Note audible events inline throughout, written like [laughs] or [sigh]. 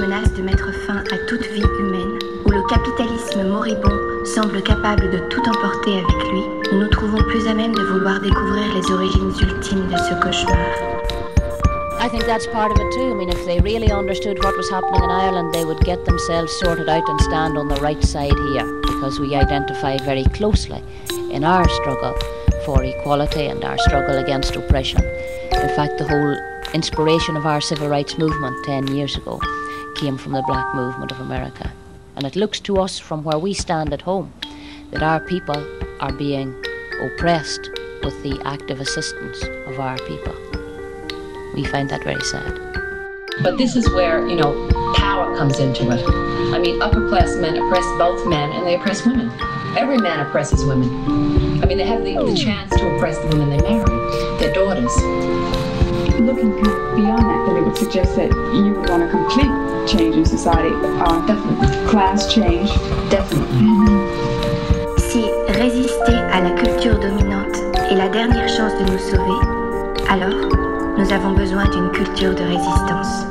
menace de mettre fin à toute vie humaine, où le capitalisme moribond semble capable de tout emporter avec lui, nous nous trouvons plus à même de vouloir découvrir les origines ultimes de ce cauchemar. I think that's part of it too. I mean, if they really understood what was happening in Ireland, they would get themselves sorted out and stand on the right side here because we identify very closely in our struggle for equality and our struggle against oppression. In fact, the whole inspiration of our civil rights movement 10 years ago came from the black movement of America. And it looks to us from where we stand at home that our people are being oppressed with the active assistance of our people. We find that very sad. But this is where, you know, power comes into it. I mean, upper class men oppress both men and they oppress women. Every man oppresses women. I mean, they have the, the hmm. chance to oppress the women they marry, their daughters. Looking beyond that, then it would suggest that you would want a complete change in society. Uh, Definitely. class change. Definitely. Si résister à la culture dominante est la dernière chance de nous sauver, alors nous avons besoin d'une culture de résistance.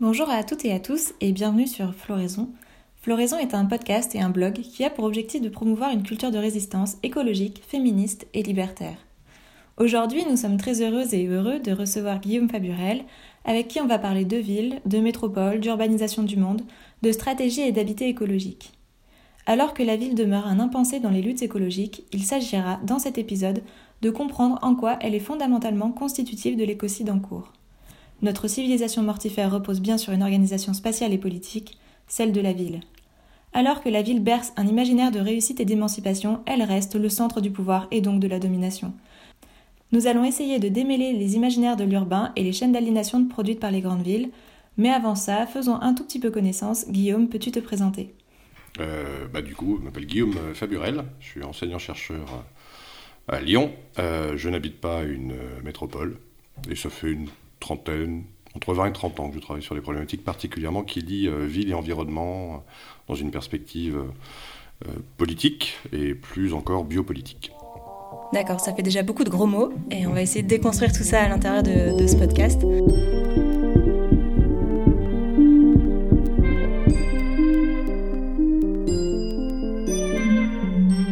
Bonjour à toutes et à tous et bienvenue sur Floraison. Floraison est un podcast et un blog qui a pour objectif de promouvoir une culture de résistance écologique, féministe et libertaire. Aujourd'hui, nous sommes très heureuses et heureux de recevoir Guillaume Faburel, avec qui on va parler de villes, de métropole, d'urbanisation du monde, de stratégie et d'habité écologique. Alors que la ville demeure un impensé dans les luttes écologiques, il s'agira, dans cet épisode, de comprendre en quoi elle est fondamentalement constitutive de l'écocide en cours. Notre civilisation mortifère repose bien sur une organisation spatiale et politique, celle de la ville. Alors que la ville berce un imaginaire de réussite et d'émancipation, elle reste le centre du pouvoir et donc de la domination. Nous allons essayer de démêler les imaginaires de l'urbain et les chaînes d'aliénation produites par les grandes villes, mais avant ça, faisons un tout petit peu connaissance. Guillaume, peux-tu te présenter? Euh, bah, du coup, je m'appelle Guillaume Faburel, je suis enseignant-chercheur à Lyon. Euh, je n'habite pas une euh, métropole, et ça fait une trentaine, entre 20 et 30 ans que je travaille sur les problématiques particulièrement qui lient euh, ville et environnement euh, dans une perspective euh, politique et plus encore biopolitique. D'accord, ça fait déjà beaucoup de gros mots et on va essayer de déconstruire tout ça à l'intérieur de, de ce podcast.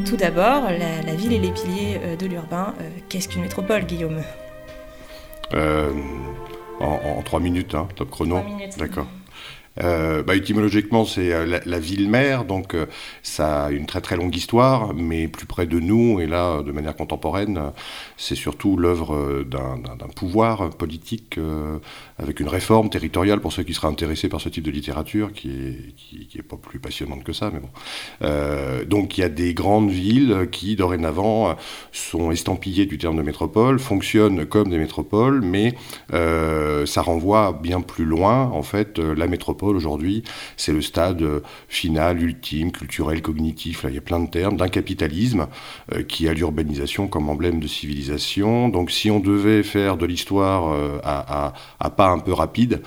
Tout d'abord, la, la ville et les piliers euh, de l'urbain. Euh, Qu'est-ce qu'une métropole, Guillaume? Euh, en, en 3 minutes, hein, top chrono. Trois minutes. D'accord. Euh, bah, étymologiquement, c'est euh, la, ville-mère, donc euh, ça a une très très longue histoire, mais plus près de nous, et là, de manière contemporaine, euh, c'est surtout l'œuvre d'un pouvoir politique avec une réforme territoriale pour ceux qui seraient intéressés par ce type de littérature, qui est, pas plus passionnante que ça, mais bon. Donc il y a des grandes villes qui, dorénavant, sont estampillées du terme de métropole, fonctionnent comme des métropoles, mais ça renvoie bien plus loin. En fait, la métropole aujourd'hui, c'est le stade euh, final, ultime, culturel, cognitif. Là, il y a plein de termes d'un capitalisme euh, qui a l'urbanisation comme emblème de civilisation. Donc, si on devait faire de l'histoire euh, à, pas un peu rapide,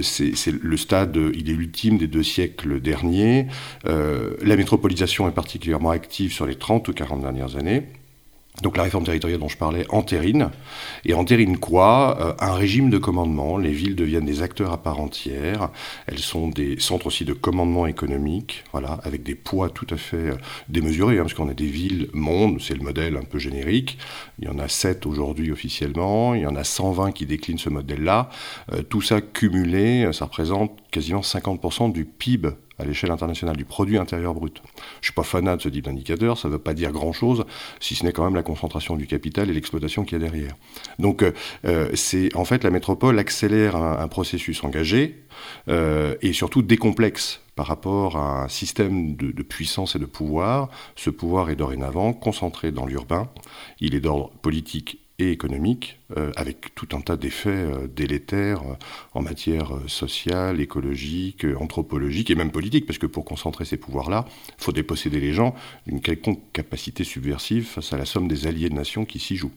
c'est le stade, il est ultime des deux siècles derniers. La métropolisation est particulièrement active sur les 30 ou 40 dernières années. Donc la réforme territoriale dont je parlais entérine. Et entérine quoi? Euh, Un régime de commandement. Les villes deviennent des acteurs à part entière. Elles sont des centres aussi de commandement économique, voilà, avec des poids tout à fait euh, démesurés, hein, parce qu'on a des villes mondes, c'est le modèle un peu générique. Il y en a 7 aujourd'hui officiellement, il y en a 120 qui déclinent ce modèle-là. Euh, tout ça cumulé, ça représente quasiment 50% du PIB à l'échelle internationale, du produit intérieur brut. Je suis pas fanat de ce type d'indicateur, ça ne veut pas dire grand-chose, si ce n'est quand même la concentration du capital et l'exploitation qu'il y a derrière. Donc, euh, euh, en fait la métropole accélère un, un processus engagé euh, et surtout décomplexe par rapport à un système de, de puissance et de pouvoir. Ce pouvoir est dorénavant concentré dans l'urbain. Il est d'ordre politique et économique, euh, avec tout un tas d'effets euh, délétères euh, en matière sociale, écologique, anthropologique et même politique, parce que pour concentrer ces pouvoirs-là, il faut déposséder les gens d'une quelconque capacité subversive face à la somme des alliés de nations qui s'y jouent.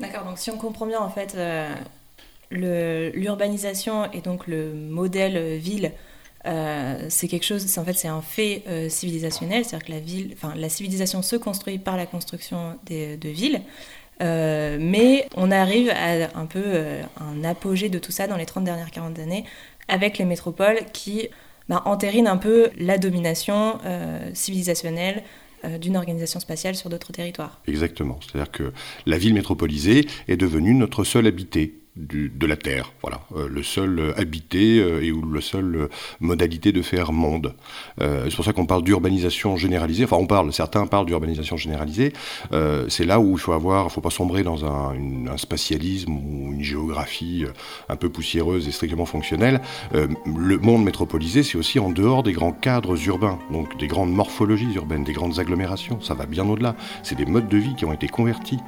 D'accord, donc si on comprend bien en fait l'urbanisation et donc le modèle ville, euh, c'est quelque chose, en fait c'est un fait euh, civilisationnel, c'est-à-dire que la ville, la civilisation se construit par la construction de villes. mais on arrive à un peu un apogée de tout ça dans les 30 dernières 40 années avec les métropoles qui bah, entérinent un peu la domination civilisationnelle d'une organisation spatiale sur d'autres territoires. Exactement. C'est-à-dire que la ville métropolisée est devenue notre seule habité de la Terre, voilà, euh, le seul euh, habité euh, et ou la seule modalité de faire monde. c'est pour ça qu'on parle d'urbanisation généralisée. Enfin, on parle, certains parlent d'urbanisation généralisée. c'est là où il faut avoir, faut pas sombrer dans un, un, spatialisme ou une géographie un peu poussiéreuse et strictement fonctionnelle. le monde métropolisé, c'est aussi en dehors des grands cadres urbains, donc des grandes morphologies urbaines, des grandes agglomérations. Ça va bien au-delà. C'est des modes de vie qui ont été convertis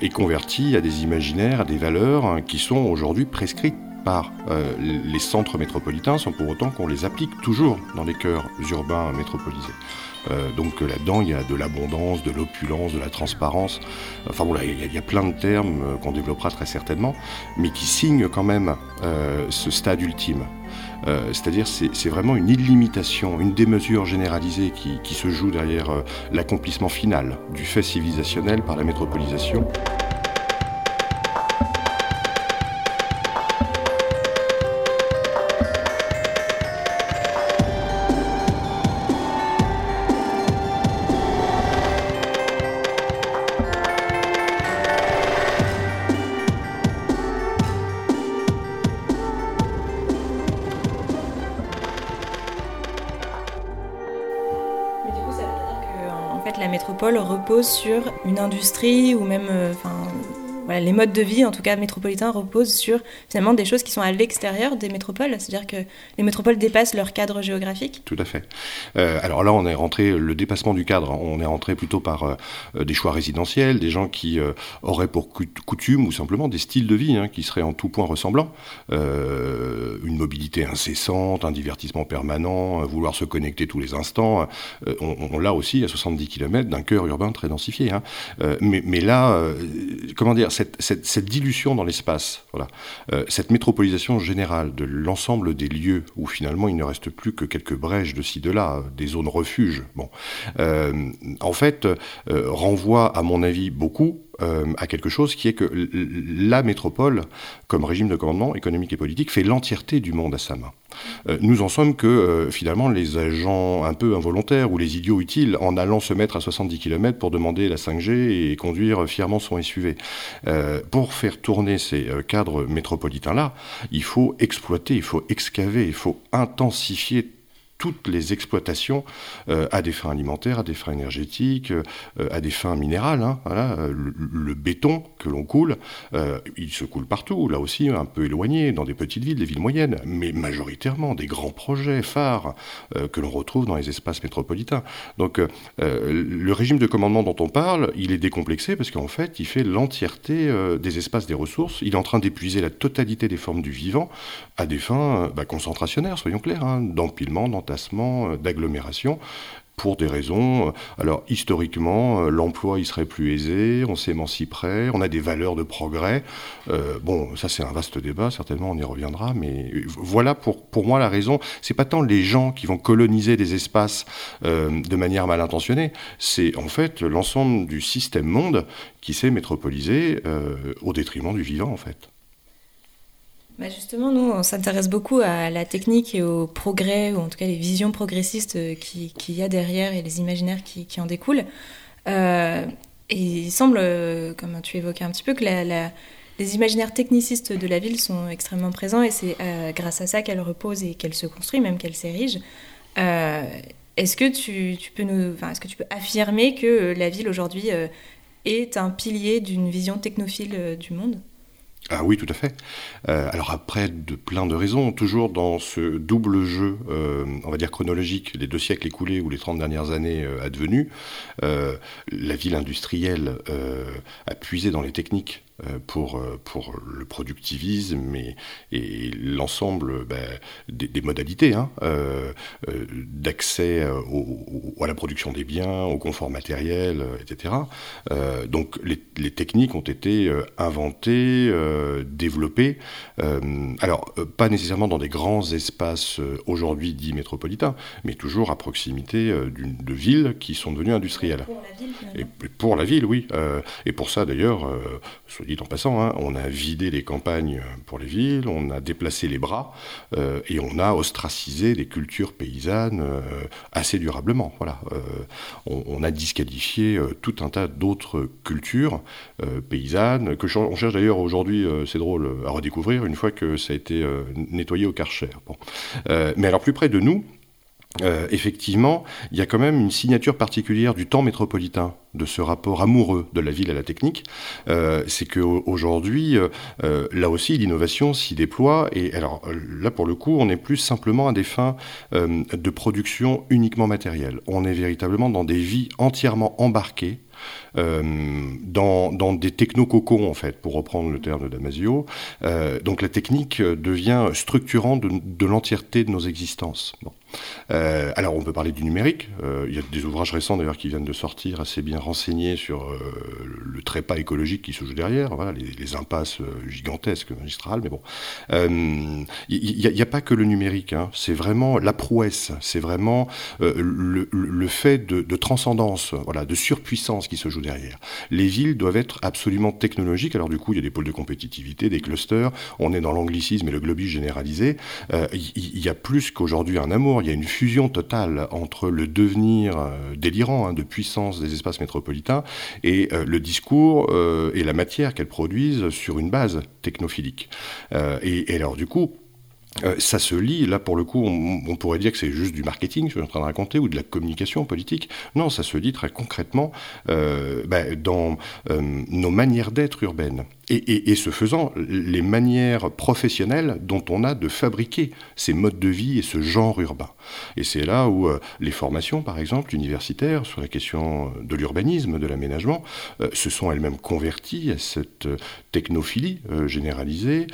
et convertis à des imaginaires, à des valeurs hein, qui sont aujourd'hui prescrites par euh, les centres métropolitains sans pour autant qu'on les applique toujours dans les cœurs urbains métropolisés. Euh, donc là-dedans, il y a de l'abondance, de l'opulence, de la transparence. Enfin voilà, il y, a plein de termes euh, qu'on développera très certainement, mais qui signent quand même ce stade ultime. C'est-à-dire c'est vraiment une illimitation, une démesure généralisée qui se joue derrière l'accomplissement final du fait civilisationnel par la métropolisation. Repose sur une industrie ou même euh, les modes de vie, en tout cas métropolitains, reposent sur finalement des choses qui sont à l'extérieur des métropoles, c'est-à-dire que les métropoles dépassent leur cadre géographique. Tout à fait. Euh, alors là, on est rentré, le dépassement du cadre, on est rentré plutôt par euh, des choix résidentiels, des gens qui euh, auraient pour coutume ou simplement des styles de vie hein, qui seraient en tout point ressemblants. une mobilité incessante, un divertissement permanent, vouloir se connecter tous les instants. on, l'a aussi à 70 km d'un cœur urbain très densifié. Hein. mais, là, comment dire, cette, dilution dans l'espace, voilà, euh, cette métropolisation générale de l'ensemble des lieux où finalement il ne reste plus que quelques brèches de ci de là, des zones refuges, bon, euh, en fait, euh, renvoie à mon avis beaucoup euh, à quelque chose qui est que la métropole, comme régime de commandement économique et politique, fait l'entièreté du monde à sa main. Euh, nous en sommes que euh, finalement les agents un peu involontaires ou les idiots utiles en allant se mettre à 70 km pour demander la 5G et conduire fièrement son SUV. pour faire tourner ces cadres métropolitains-là, il faut exploiter, il faut excaver, il faut intensifier toutes les exploitations euh, à des fins alimentaires, à des fins énergétiques, euh, à des fins minérales. Hein, voilà, le, béton que l'on coule, euh, il se coule partout, là aussi un peu éloigné, dans des petites villes, des villes moyennes, mais majoritairement des grands projets phares que l'on retrouve dans les espaces métropolitains. Donc le régime de commandement dont on parle, il est décomplexé parce qu'en fait, il fait l'entièreté des espaces des ressources. Il est en train d'épuiser la totalité des formes du vivant à des fins bah, concentrationnaires, soyons clairs, hein, d'empilement, euh, d'agglomération pour des raisons. Euh, alors historiquement, euh, l'emploi il serait plus aisé, on s'émanciperait, on a des valeurs de progrès. bon, ça c'est un vaste débat, certainement on y reviendra, mais voilà pour, pour moi la raison. C'est pas tant les gens qui vont coloniser des espaces de manière mal intentionnée, c'est en fait l'ensemble du système monde qui s'est métropolisé au détriment du vivant en fait. Bah, justement, nous, on s'intéresse beaucoup à la technique et au progrès, ou en tout cas les visions progressistes qu'il qui y a derrière et les imaginaires qui, en découlent. Euh, et il semble, comme tu évoquais un petit peu, que les imaginaires technicistes de la ville sont extrêmement présents et c'est euh, grâce à ça qu'elle repose et qu'elle se construit, même qu'elle s'érige. Euh, est-ce que tu peux affirmer que la ville aujourd'hui est un pilier d'une vision technophile du monde? Ah oui, tout à fait. Euh, alors après, de plein de raisons, toujours dans ce double jeu, euh, on va dire chronologique, les deux siècles écoulés ou les 30 dernières années euh, advenues, la ville industrielle a puisé dans les techniques pour, pour le productivisme et, et l'ensemble ben, des, modalités hein, d'accès à la production des biens, au confort matériel, etc. donc les, les, techniques ont été inventées, développées, alors pas nécessairement dans des grands espaces aujourd'hui dits métropolitains, mais toujours à proximité de villes qui sont devenues industrielles. Pour la ville, et pour la ville, oui. Euh, et pour ça, d'ailleurs, euh, soit dit en passant, hein, on a vidé les campagnes pour les villes, on a déplacé les bras euh, et on a ostracisé les cultures paysannes assez durablement. Voilà. On, a disqualifié tout un tas d'autres cultures paysannes que on cherche d'ailleurs aujourd'hui, c'est drôle, à redécouvrir une fois que ça a été nettoyé au Karcher. Mais alors plus près de nous, euh, effectivement, il y a quand même une signature particulière du temps métropolitain, de ce rapport amoureux de la ville à la technique. Euh, c'est qu'aujourd'hui, euh, là aussi, l'innovation s'y déploie. Et alors là, pour le coup, on n'est plus simplement à des fins de production uniquement matérielle. On est véritablement dans des vies entièrement embarquées euh, dans, dans, des technococons, en fait, pour reprendre le terme de Damasio. Euh, donc la technique devient structurante de, de l'entièreté de nos existences. Euh, alors on peut parler du numérique. Euh, il y a des ouvrages récents d'ailleurs qui viennent de sortir assez bien renseignés sur euh, le trépas écologique qui se joue derrière. Voilà les, impasses gigantesques magistrales. Mais bon, il n'y a, pas que le numérique. Hein. C'est vraiment la prouesse. C'est vraiment le, fait de, transcendance, voilà, de surpuissance qui se joue derrière. Les villes doivent être absolument technologiques. Alors du coup, il y a des pôles de compétitivité, des clusters. On est dans l'anglicisme et le globisme généralisé. Il y a plus qu'aujourd'hui un amour il y a une fusion totale entre le devenir euh, délirant hein, de puissance des espaces métropolitains et euh, le discours euh, et la matière qu'elles produisent sur une base technophilique. et, alors du coup, ça se lit, là pour le coup, on, pourrait dire que c'est juste du marketing, je suis en train de raconter, ou de la communication politique. Non, ça se lit très concrètement bah, dans nos manières d'être urbaines. Et, et, ce faisant, les manières professionnelles dont on a de fabriquer ces modes de vie et ce genre urbain. Et c'est là où les formations, par exemple, universitaires, sur la question de l'urbanisme, de l'aménagement, se sont elles-mêmes converties à cette technophilie généralisée.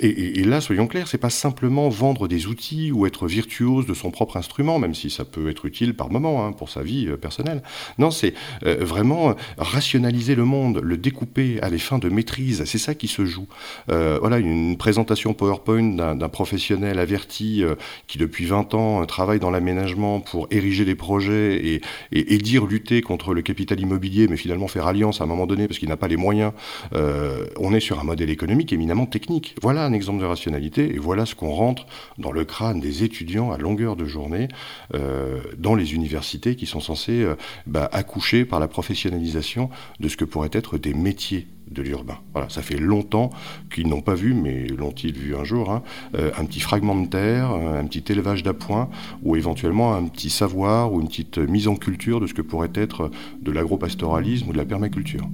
Et, et, là, soyons clairs, c'est pas simplement vendre des outils ou être virtuose de son propre instrument, même si ça peut être utile par moment hein, pour sa vie euh, personnelle. Non, c'est euh, vraiment rationaliser le monde, le découper à des fins de C'est ça qui se joue. Euh, voilà, une présentation PowerPoint d'un professionnel averti qui depuis 20 ans travaille dans l'aménagement pour ériger des projets et, et, et, dire lutter contre le capital immobilier, mais finalement faire alliance à un moment donné parce qu'il n'a pas les moyens. on est sur un modèle économique éminemment technique. Voilà un exemple de rationalité et voilà ce qu'on rentre dans le crâne des étudiants à longueur de journée euh, dans les universités qui sont censés euh, bah, accoucher par la professionnalisation de ce que pourrait être des métiers de l'urbain. Voilà, ça fait longtemps qu'ils n'ont pas vu, mais l'ont-ils vu un jour, hein, euh, un petit fragment de terre, un petit élevage d'appoint, ou éventuellement un petit savoir ou une petite mise en culture de ce que pourrait être de l'agropastoralisme ou de la permaculture.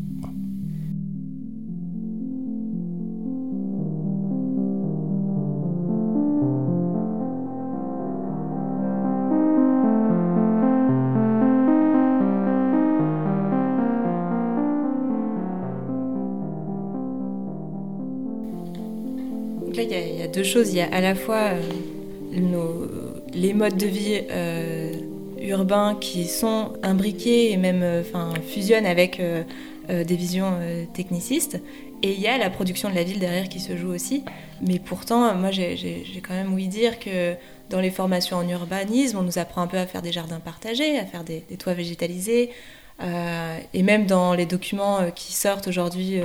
Il y a à la fois euh, les modes de vie euh, urbains qui sont imbriqués et même euh, fusionnent avec des visions technicistes. Et il y a la production de la ville derrière qui se joue aussi. Mais pourtant, moi, j'ai quand même ouï dire que dans les formations en urbanisme, on nous apprend un peu à faire des jardins partagés, à faire des toits végétalisés. et même dans les documents qui sortent aujourd'hui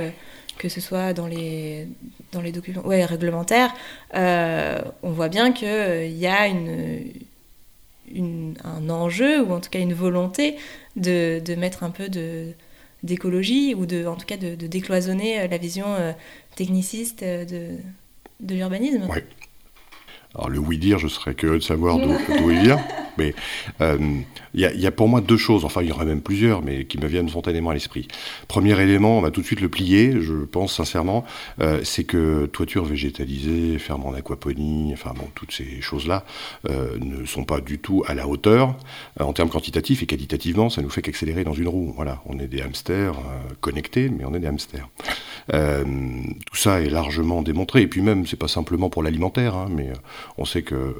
que ce soit dans les, dans les documents ouais, réglementaires, euh, on voit bien qu'il euh, y a une, une, un enjeu, ou en tout cas une volonté, de, de mettre un peu de d'écologie ou de en tout cas de, de décloisonner la vision euh, techniciste de, de l'urbanisme. Oui. Alors le oui-dire, je serais curieux de savoir d'où il vient. [laughs] Mais il euh, y, y, a pour moi deux choses, enfin il y en aurait même plusieurs, mais qui me viennent spontanément à l'esprit. Premier élément, on va tout de suite le plier, je pense sincèrement, euh, c'est que toiture végétalisée, ferme en aquaponie, enfin bon, toutes ces choses-là euh, ne sont pas du tout à la hauteur en termes quantitatifs et qualitativement, ça nous fait qu'accélérer dans une roue. Voilà, on est des hamsters connectés, mais on est des hamsters. tout ça est largement démontré. Et puis même, c'est pas simplement pour l'alimentaire, hein, mais on sait que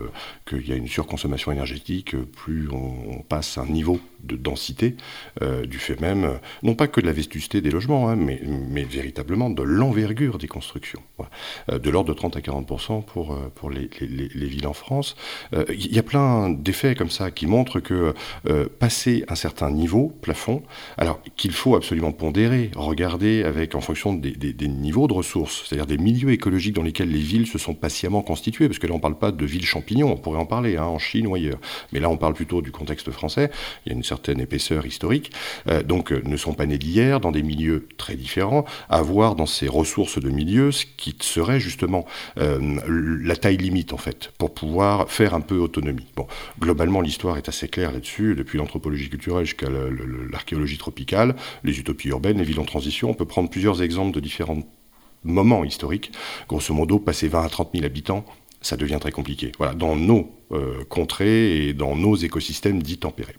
qu'il y a une surconsommation énergétique. Plus on, passe un niveau de densité, du fait même, non pas que de la vétusté des logements, hein, mais, véritablement de l'envergure des constructions, de l'ordre de 30 à 40 pour pour les, les, les villes en France. Il y a plein d'effets comme ça qui montrent que passer un certain niveau, plafond, alors qu'il faut absolument pondérer, regarder avec en fonction des, niveaux de ressources, c'est-à-dire des milieux écologiques dans lesquels les villes se sont patiemment constituées, parce que là on ne parle pas de villes champignons, on pourrait en parler hein, en Chine ou ailleurs, là on parle plutôt du contexte français, il y a une certaine épaisseur historique, euh, donc euh, ne sont pas nés d'hier, dans des milieux très différents, avoir dans ces ressources de milieux ce qui serait justement euh, la taille limite en fait, pour pouvoir faire un peu autonomie. Globalement l'histoire est assez claire là-dessus, depuis l'anthropologie culturelle jusqu'à l'archéologie tropicale, les utopies urbaines, les villes en transition. On peut prendre plusieurs exemples de différents moments historiques. Grosso modo, passer 20 à 30 000 habitants, ça devient très compliqué. Voilà, dans nos euh, contrées et dans nos écosystèmes dits tempérés.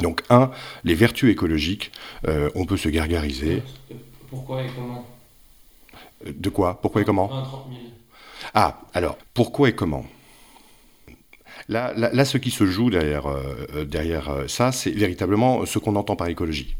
Donc, un, les vertus écologiques, euh, on peut se gargariser. Pourquoi et comment? De quoi? Pourquoi et comment? 20 à 30 000. Ah, alors, pourquoi et comment? Là, là, ce qui se joue derrière, euh, derrière ça, c'est véritablement ce qu'on entend par écologie.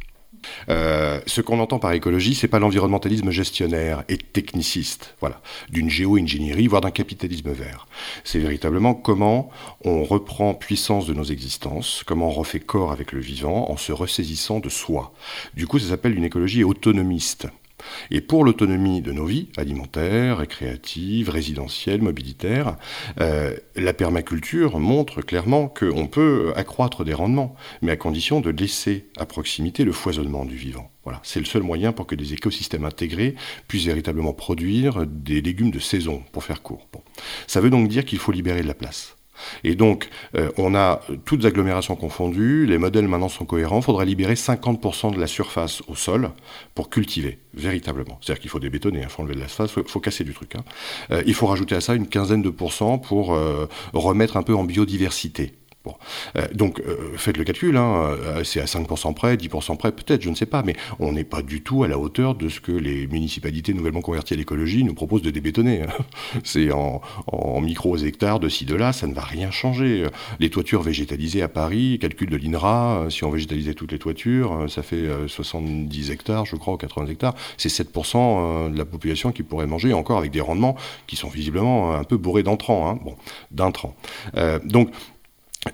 Euh, ce qu'on entend par écologie, c'est pas l'environnementalisme gestionnaire et techniciste, voilà, d'une géo-ingénierie, voire d'un capitalisme vert. C'est véritablement comment on reprend puissance de nos existences, comment on refait corps avec le vivant en se ressaisissant de soi. Du coup, ça s'appelle une écologie autonomiste. Et pour l'autonomie de nos vies, alimentaires, récréatives, résidentielles, mobilitaires, euh, la permaculture montre clairement qu'on peut accroître des rendements, mais à condition de laisser à proximité le foisonnement du vivant. Voilà, c'est le seul moyen pour que des écosystèmes intégrés puissent véritablement produire des légumes de saison, pour faire court. Ça veut donc dire qu'il faut libérer de la place. Et donc, euh, on a toutes agglomérations confondues, les modèles maintenant sont cohérents, il faudra libérer 50% de la surface au sol pour cultiver, véritablement. C'est-à-dire qu'il faut débétonner, il hein, faut enlever de la surface, il faut, casser du truc. Hein. Euh, il faut rajouter à ça une quinzaine de pourcents pour euh, remettre un peu en biodiversité. Euh, donc euh, faites le calcul, hein, euh, c'est à 5% près, 10% près, peut-être, je ne sais pas, mais on n'est pas du tout à la hauteur de ce que les municipalités nouvellement converties à l'écologie nous proposent de débétonner. [laughs] C'est en, en micro-hectares de ci, de là, ça ne va rien changer. Les toitures végétalisées à Paris, calcul de l'INRA, si on végétalisait toutes les toitures, ça fait 70 hectares, je crois, ou 80 hectares, c'est 7% de la population qui pourrait manger, encore avec des rendements qui sont visiblement un peu bourrés d'entrants, hein, d'intrants. donc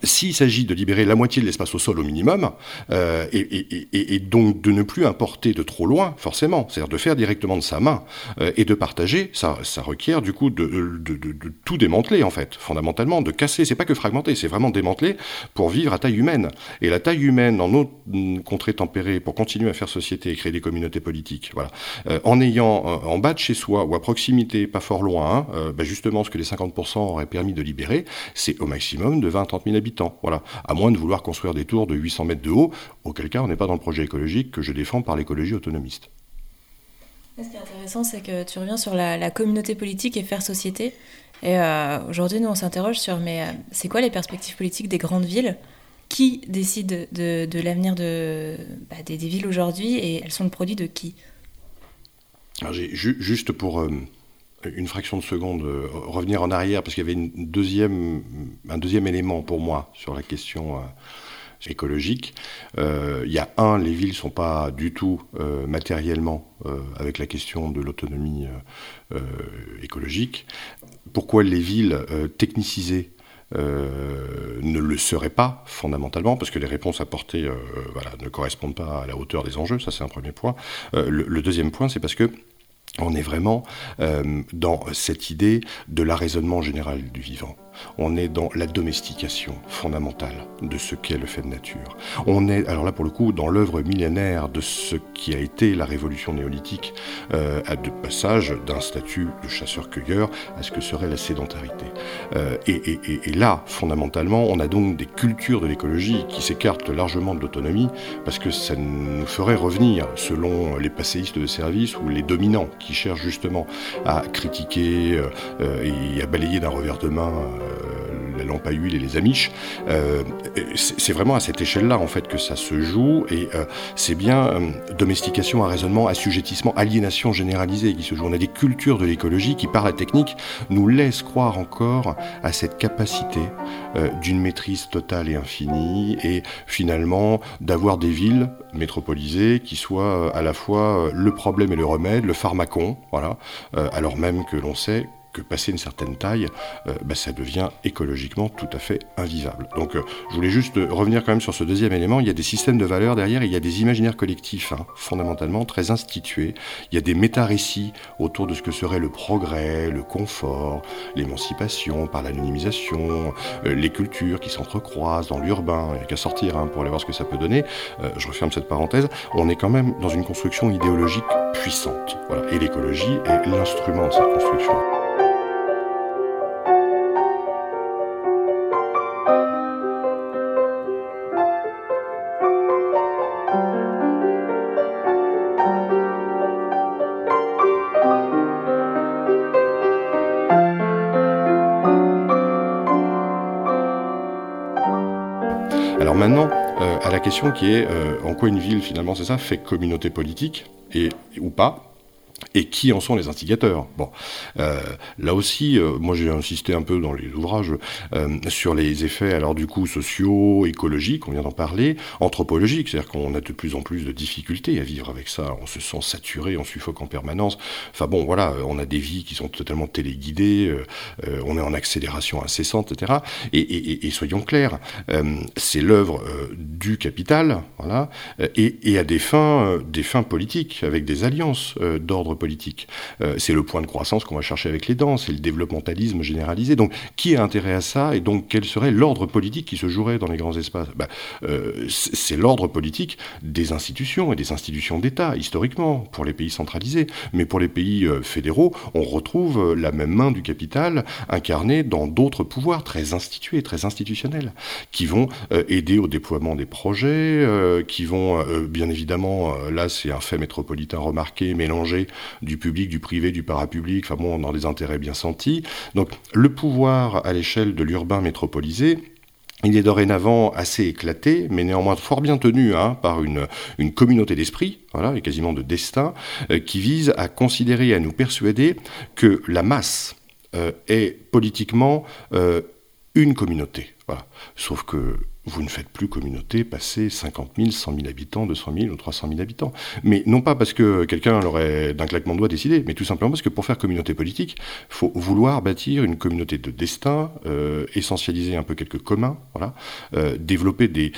s'il s'agit de libérer la moitié de l'espace au sol au minimum, euh, et, donc de ne plus importer de trop loin, forcément, c'est-à-dire de faire directement de sa main euh, et de partager, ça, ça requiert du coup de, tout démanteler en fait, fondamentalement, de casser. C'est pas que fragmenter, c'est vraiment démanteler pour vivre à taille humaine. Et la taille humaine dans nos contrées tempérées, pour continuer à faire société et créer des communautés politiques, voilà, euh, en ayant en bas de chez soi ou à proximité, pas fort loin, hein, bah, justement ce que les 50% auraient permis de libérer, c'est au maximum de 20-30 000 habitants. Voilà. À moins de vouloir construire des tours de 800 mètres de haut, auquel cas on n'est pas dans le projet écologique que je défends par l'écologie autonomiste. Ce qui est intéressant, c'est que tu reviens sur la, communauté politique et faire société. Et euh, aujourd'hui, nous, on s'interroge sur mais euh, c'est quoi les perspectives politiques des grandes villes? Qui décide de, l'avenir de, bah, des, villes aujourd'hui et elles sont le produit de qui? Juste pour euh, une fraction de seconde euh, revenir en arrière parce qu'il y avait un deuxième élément pour moi sur la question euh, écologique. Euh, il y a un, les villes ne sont pas du tout matériellement avec la question de l'autonomie écologique. Pourquoi les villes technicisées ne le seraient pas fondamentalement, parce que les réponses apportées ne correspondent pas à la hauteur des enjeux, ça c'est un premier point. le, deuxième point, c'est parce que on est vraiment euh, dans cette idée de l'arraisonnement général du vivant. On est dans la domestication fondamentale de ce qu'est le fait de nature. On est, alors là pour le coup, dans l'œuvre millénaire de ce qui a été la révolution néolithique, euh, à de passage d'un statut de chasseur-cueilleur à ce que serait la sédentarité. Euh, et, là, fondamentalement, on a donc des cultures de l'écologie qui s'écartent largement de l'autonomie, parce que ça nous ferait revenir, selon les passéistes de service ou les dominants qui cherchent justement à critiquer euh, et à balayer d'un revers de main la lampe à huile et les amiches. c'est vraiment à cette échelle-là en fait que ça se joue et c'est bien domestication, raisonnement, assujettissement, aliénation généralisée qui se joue. On a des cultures de l'écologie qui, par la technique, nous laissent croire encore à cette capacité d'une maîtrise totale et infinie et finalement d'avoir des villes métropolisées qui soient à la fois le problème et le remède, le pharmacon, voilà, alors même que l'on sait que passer une certaine taille, euh, bah, ça devient écologiquement tout à fait invivable. Donc euh, je voulais juste revenir quand même sur ce deuxième élément. Il y a des systèmes de valeurs derrière, il y a des imaginaires collectifs, hein, fondamentalement très institués. Il y a des méta-récits autour de ce que serait le progrès, le confort, l'émancipation par l'anonymisation, euh, les cultures qui s'entrecroisent dans l'urbain. Il n'y a qu'à sortir hein, pour aller voir ce que ça peut donner. je referme cette parenthèse. On est quand même dans une construction idéologique puissante. Voilà. Et l'écologie est l'instrument de cette construction. La question qui est euh, en quoi une ville, finalement, c'est ça, fait communauté politique et, ou pas et qui en sont les instigateurs? Bon, euh, là aussi, euh, moi j'ai insisté un peu dans les ouvrages euh, sur les effets, alors du coup sociaux, écologiques, on vient d'en parler, anthropologiques, c'est-à-dire qu'on a de plus en plus de difficultés à vivre avec ça, on se sent saturé, on suffoque en permanence. Enfin bon, voilà, on a des vies qui sont totalement téléguidées, on est en accélération incessante, etc. Et, et, et soyons clairs, c'est l'œuvre du capital, voilà, et, et à des fins, des fins politiques, avec des alliances d'ordre politique. Euh, c'est le point de croissance qu'on va chercher avec les dents, c'est le développementalisme généralisé. Donc, qui a intérêt à ça Et donc, quel serait l'ordre politique qui se jouerait dans les grands espaces? Ben, euh, C'est l'ordre politique des institutions et des institutions d'État, historiquement, pour les pays centralisés. Mais pour les pays euh, fédéraux, on retrouve la même main du capital incarnée dans d'autres pouvoirs très institués, très institutionnels, qui vont aider au déploiement des projets, qui vont, bien évidemment, là c'est un fait métropolitain remarqué, mélanger du public, du privé, du parapublic, enfin bon, dans des intérêts bien sentis. Donc le pouvoir à l'échelle de l'urbain métropolisé, il est dorénavant assez éclaté, mais néanmoins fort bien tenu hein, par une, communauté d'esprit, voilà, et quasiment de destin, euh, qui vise à considérer et à nous persuader que la masse euh, est politiquement euh, une communauté. Voilà. Sauf que vous ne faites plus communauté passer 50 000, 100 000 habitants, 200 000 ou 300 000 habitants. Mais non pas parce que quelqu'un l'aurait d'un claquement de doigts décidé, mais tout simplement parce que pour faire communauté politique, il faut vouloir bâtir une communauté de destin, euh, essentialiser un peu quelques communs, voilà, euh, développer des,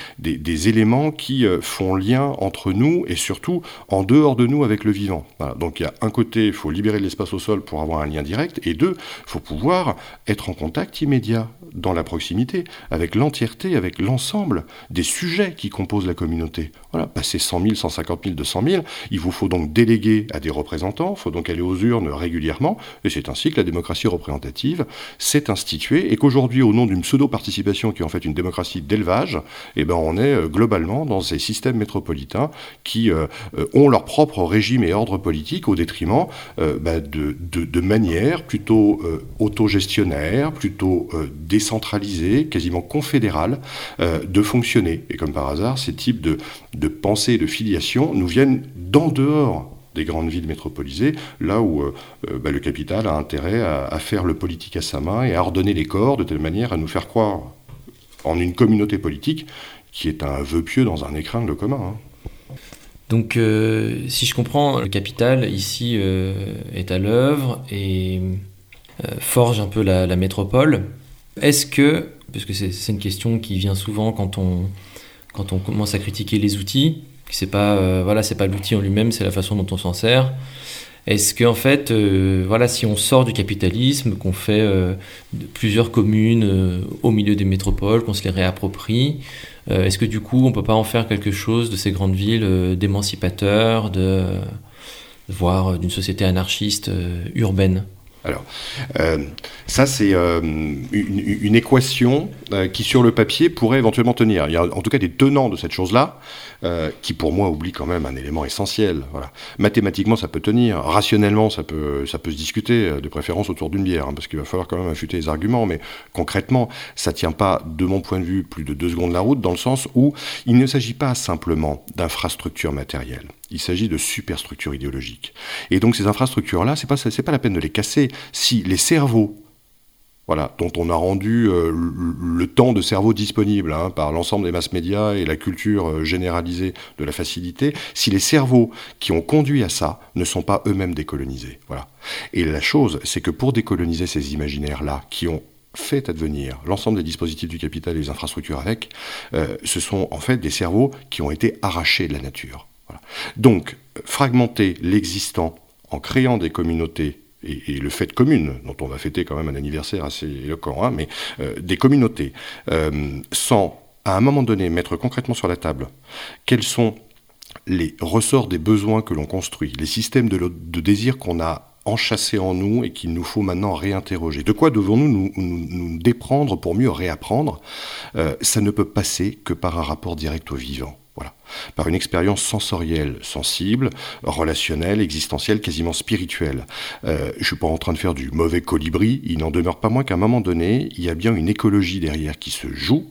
éléments qui euh, font lien entre nous et surtout en dehors de nous avec le vivant. Donc il y a un côté, il faut libérer de l'espace au sol pour avoir un lien direct, et deux, il faut pouvoir être en contact immédiat dans la proximité avec l'entièreté, avec des sujets qui composent la communauté. Voilà, passer 100 000, 150 000, 200 000, il vous faut donc déléguer à des représentants, il faut donc aller aux urnes régulièrement, et c'est ainsi que la démocratie représentative s'est instituée, et qu'aujourd'hui, au nom d'une pseudo-participation qui est en fait une démocratie d'élevage, eh ben, on est euh, globalement dans ces systèmes métropolitains qui euh, euh, ont leur propre régime et ordre politique au détriment bah, de, de, manières plutôt autogestionnaires, plutôt décentralisées, quasiment confédérales, de fonctionner. Et comme par hasard, ces types de, de pensée, de filiation, nous viennent d'en dehors des grandes villes métropolisées, là où euh, euh, bah, le capital a intérêt à, faire le politique à sa main et à ordonner les corps de telle manière à nous faire croire en une communauté politique qui est un vœu pieux dans un écrin de commun. Hein. Donc, euh, si je comprends, le capital ici est à l'œuvre et forge un peu la métropole. Est-ce que, parce que c'est une question qui vient souvent quand on, commence à critiquer les outils, c'est pas euh, voilà c'est pas l'outil en lui-même, c'est la façon dont on s'en sert. Est-ce qu'en en fait, euh, voilà, si on sort du capitalisme, qu'on fait euh, plusieurs communes au milieu des métropoles, qu'on se les réapproprie, est-ce que du coup, on peut pas en faire quelque chose de ces grandes villes d'émancipateurs, de voire d'une société anarchiste urbaine? Alors, euh, ça, c'est euh, une, une, équation euh, qui, sur le papier, pourrait éventuellement tenir. Il y a en tout cas des tenants de cette chose-là, euh, qui, pour moi, oublient quand même un élément essentiel. Voilà. Mathématiquement, ça peut tenir. Rationnellement, ça peut, ça peut se discuter, euh, de préférence autour d'une bière, hein, parce qu'il va falloir quand même affûter les arguments. Mais concrètement, ça tient pas, de mon point de vue, plus de deux secondes la route, dans le sens où il ne s'agit pas simplement d'infrastructures matérielles il s'agit de superstructures idéologiques. Et donc ces infrastructures-là, c'est pas pas la peine de les casser. Si les cerveaux voilà, dont on a rendu euh, le temps de cerveau disponible hein, par l'ensemble des masses médias et la culture euh, généralisée de la facilité, si les cerveaux qui ont conduit à ça ne sont pas eux-mêmes décolonisés. Voilà. Et la chose, c'est que pour décoloniser ces imaginaires-là, qui ont fait advenir l'ensemble des dispositifs du capital et des infrastructures avec, euh, ce sont en fait des cerveaux qui ont été arrachés de la nature. Donc, fragmenter l'existant en créant des communautés et, le fait commune, dont on va fêter quand même un anniversaire assez éloquent, hein, mais euh, des communautés, euh, sans à un moment donné mettre concrètement sur la table quels sont les ressorts des besoins que l'on construit, les systèmes de, désir qu'on a enchâssés en nous et qu'il nous faut maintenant réinterroger. De quoi devons-nous nous, déprendre pour mieux réapprendre? Euh, Ça ne peut passer que par un rapport direct au vivant. Par une expérience sensorielle, sensible, relationnelle, existentielle, quasiment spirituelle. Euh, je suis pas en train de faire du mauvais colibri, il n'en demeure pas moins qu'à un moment donné, il y a bien une écologie derrière qui se joue,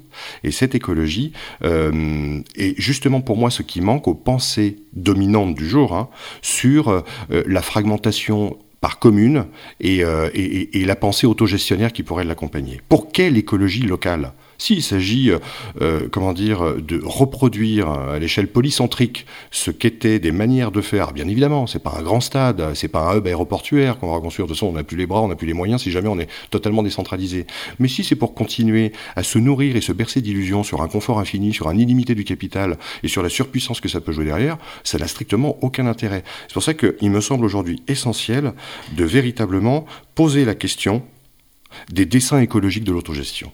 et cette écologie euh, est justement pour moi ce qui manque aux pensées dominantes du jour, hein, sur euh, la fragmentation par commune et, et, la pensée autogestionnaire qui pourrait l'accompagner. Pour quelle écologie locale? S'il s'agit, euh, euh, comment dire, de reproduire à l'échelle polycentrique ce qu'étaient des manières de faire, bien évidemment, c'est pas un grand stade, c'est pas un hub aéroportuaire qu'on va reconstruire. De toute façon, on n'a plus les bras, on n'a plus les moyens si jamais on est totalement décentralisé. Mais si c'est pour continuer à se nourrir et se bercer d'illusions sur un confort infini, sur un illimité du capital et sur la surpuissance que ça peut jouer derrière, ça n'a strictement aucun intérêt. C'est pour ça qu'il me semble aujourd'hui essentiel de véritablement poser la question des dessins écologiques de l'autogestion.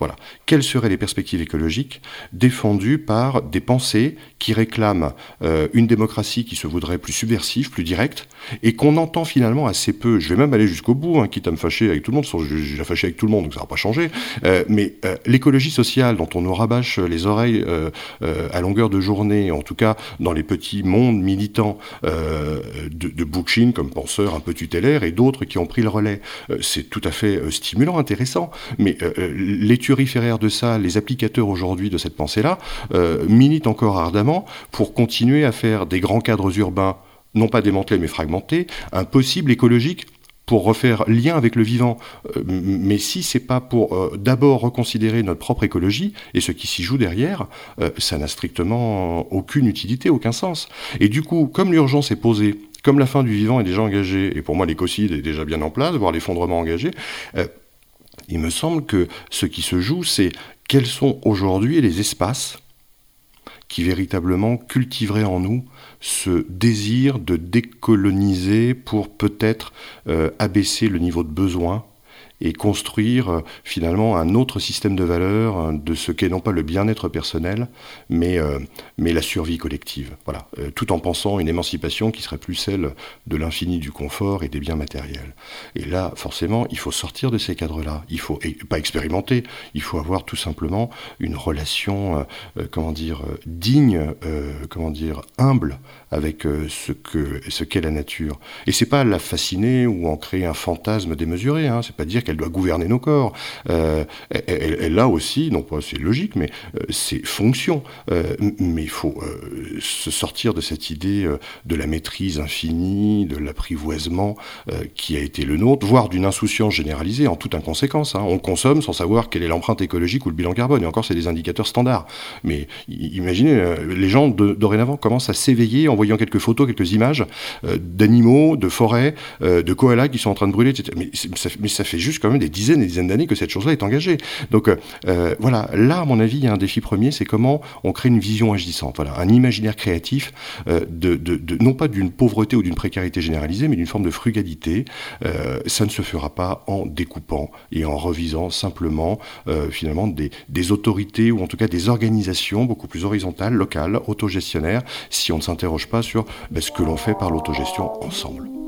Voilà. Quelles seraient les perspectives écologiques défendues par des pensées qui réclament euh, une démocratie qui se voudrait plus subversive, plus directe, et qu'on entend finalement assez peu? Je vais même aller jusqu'au bout, hein, quitte à me fâcher avec tout le monde, j'ai déjà fâché avec tout le monde, donc ça va pas changer. Euh, mais euh, l'écologie sociale dont on nous rabâche les oreilles à longueur de journée, en tout cas dans les petits mondes militants de, de Bookchin comme penseur un peu tutélaire, et d'autres qui ont pris le relais, c'est tout à fait stimulant, intéressant. Mais l'étude de ça, les applicateurs aujourd'hui de cette pensée-là, euh, militent encore ardemment pour continuer à faire des grands cadres urbains, non pas démantelés mais fragmentés, impossibles, écologiques, pour refaire lien avec le vivant. Euh, mais si c'est pas pour euh, d'abord reconsidérer notre propre écologie et ce qui s'y joue derrière, ça n'a strictement aucune utilité, aucun sens. Et du coup, comme l'urgence est posée, comme la fin du vivant est déjà engagée, et pour moi l'écocide est déjà bien en place, voire l'effondrement engagé, il me semble que ce qui se joue, c'est quels sont aujourd'hui les espaces qui véritablement cultiveraient en nous ce désir de décoloniser pour peut-être euh, abaisser le niveau de besoin et construire euh, finalement un autre système de valeurs hein, de ce qu'est non pas le bien-être personnel, mais, euh, mais la survie collective. Voilà, euh, tout en pensant une émancipation qui serait plus celle de l'infini du confort et des biens matériels. Et là, forcément, il faut sortir de ces cadres-là. Il faut pas expérimenter. Il faut avoir tout simplement une relation, comment dire, digne, comment dire, humble avec ce que ce qu'est la nature. Et c'est pas la fasciner ou en créer un fantasme démesuré. Hein. C'est pas dire elle doit gouverner nos corps. Euh, elle, a aussi, non pas c'est logique, mais euh, ses fonctions. Euh, mais il faut se sortir de cette idée de la maîtrise infinie, de l'apprivoisement qui a été le nôtre, voire d'une insouciance généralisée en toute inconséquence. Hein. On consomme sans savoir quelle est l'empreinte écologique ou le bilan carbone. Et encore, c'est des indicateurs standards. Mais imaginez, les gens dorénavant commencent à s'éveiller en voyant quelques photos, quelques images d'animaux, de forêts, de koalas qui sont en train de brûler, etc. Mais ça, fait juste quand même des dizaines et des dizaines d'années que cette chose-là est engagée. Donc euh, euh, voilà, là, à mon avis, il y a un défi premier, c'est comment on crée une vision agissante, voilà, un imaginaire créatif, euh, de, non pas d'une pauvreté ou d'une précarité généralisée, mais d'une forme de frugalité. ça ne se fera pas en découpant et en revisant simplement, finalement, des, des, autorités ou en tout cas des organisations beaucoup plus horizontales, locales, autogestionnaires, si on ne s'interroge pas sur ben, ce que l'on fait par l'autogestion ensemble.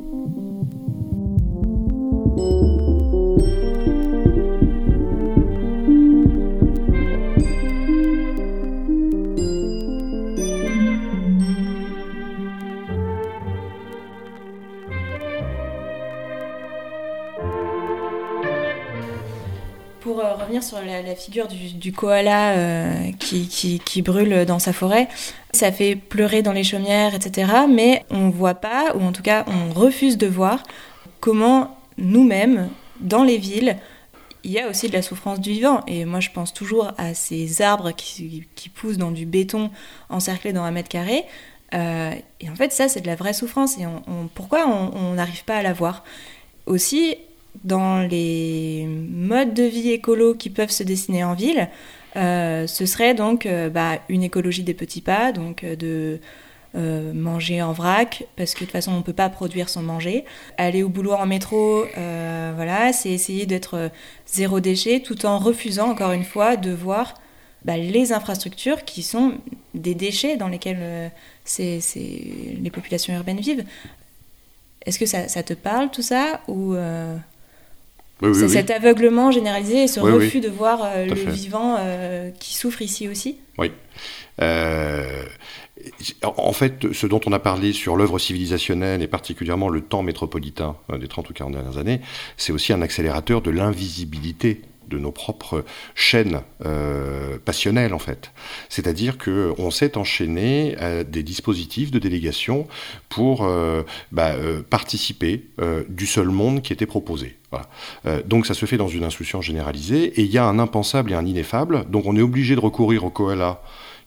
Revenir sur la, figure du, koala qui, qui, qui, brûle dans sa forêt. Ça fait pleurer dans les chaumières, etc. Mais on ne voit pas, ou en tout cas on refuse de voir, comment nous-mêmes, dans les villes, il y a aussi de la souffrance du vivant. Et moi, je pense toujours à ces arbres qui, poussent dans du béton encerclé dans un mètre carré. Euh, et en fait, ça, c'est de la vraie souffrance. Et pourquoi on n'arrive pas à la voir? Aussi, dans les modes de vie écolo qui peuvent se dessiner en ville, euh, ce serait donc euh, bah, une écologie des petits pas, donc de euh, manger en vrac, parce que de toute façon on ne peut pas produire sans manger. Aller au boulot en métro, voilà, c'est essayer d'être zéro déchet tout en refusant encore une fois de voir bah, les infrastructures qui sont des déchets dans lesquels les populations urbaines vivent. Est-ce que ça, te parle tout ça ou c'est cet aveuglement généralisé et ce refus de voir le vivant qui souffre ici aussi. Oui. En fait, ce dont on a parlé sur l'œuvre civilisationnelle et particulièrement le temps métropolitain euh, des 30 ou 40 dernières années, c'est aussi un accélérateur de l'invisibilité de nos propres chaînes euh, passionnelles en fait. C'est-à-dire qu'on s'est enchaîné à des dispositifs de délégation pour euh, bah, participer du seul monde qui était proposé. donc ça se fait dans une insouciance généralisée et il y a un impensable et un ineffable. Donc on est obligé de recourir au koala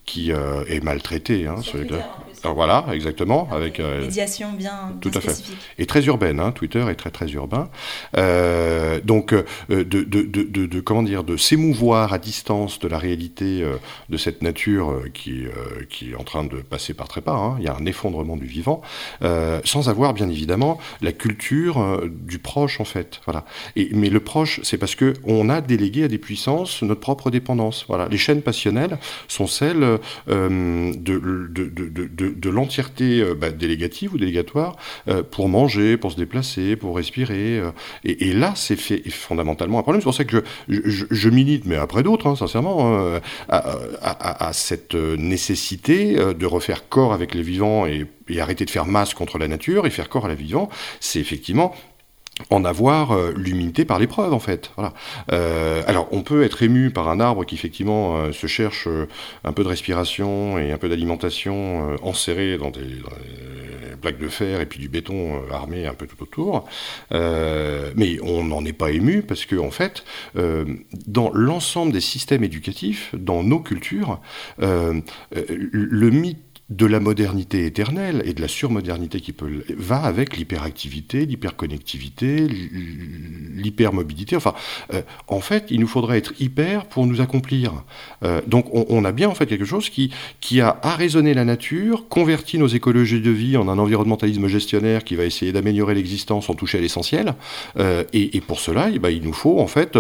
qui euh, est maltraité. Hein, voilà, exactement. Avec euh, médiation bien, tout à fait. Et très urbaine. Hein, Twitter est très très urbain. Euh, donc euh, de, de, de, de, comment dire, de s'émouvoir à distance de la réalité euh, de cette nature euh, qui qui est en train de passer par très pas. Hein. Il y a un effondrement du vivant, sans avoir bien évidemment la culture du proche en fait. Voilà. Et mais le proche, c'est parce que on a délégué à des puissances notre propre dépendance. Voilà. Les chaînes passionnelles sont celles de, de, de l'entièreté euh, bah, délégative ou délégatoire euh, pour manger, pour se déplacer, pour respirer. Euh, et, là, c'est fondamentalement un problème. C'est pour ça que je, milite, mais après d'autres, hein, sincèrement, à, cette nécessité de refaire corps avec les vivants et, et arrêter de faire masse contre la nature et faire corps à la vivant. C'est effectivement en avoir euh, l'humilité par l'épreuve en fait. Voilà. Euh, alors on peut être ému par un arbre qui effectivement euh, se cherche un peu de respiration et un peu d'alimentation enserré dans des, plaques de fer et puis du béton armé un peu tout autour. mais on n'en est pas ému parce que en fait, dans l'ensemble des systèmes éducatifs, dans nos cultures, le mythe de la modernité éternelle et de la surmodernité qui peut va avec l'hyperactivité, l'hyperconnectivité, l'hypermobilité. Enfin, euh, en fait, il nous faudrait être hyper pour nous accomplir. Euh, donc, on, a bien en fait quelque chose qui qui a arraisonné la nature, converti nos écologies de vie en un environnementalisme gestionnaire qui va essayer d'améliorer l'existence sans toucher à l'essentiel. Euh, et, pour cela, eh ben, il nous faut en fait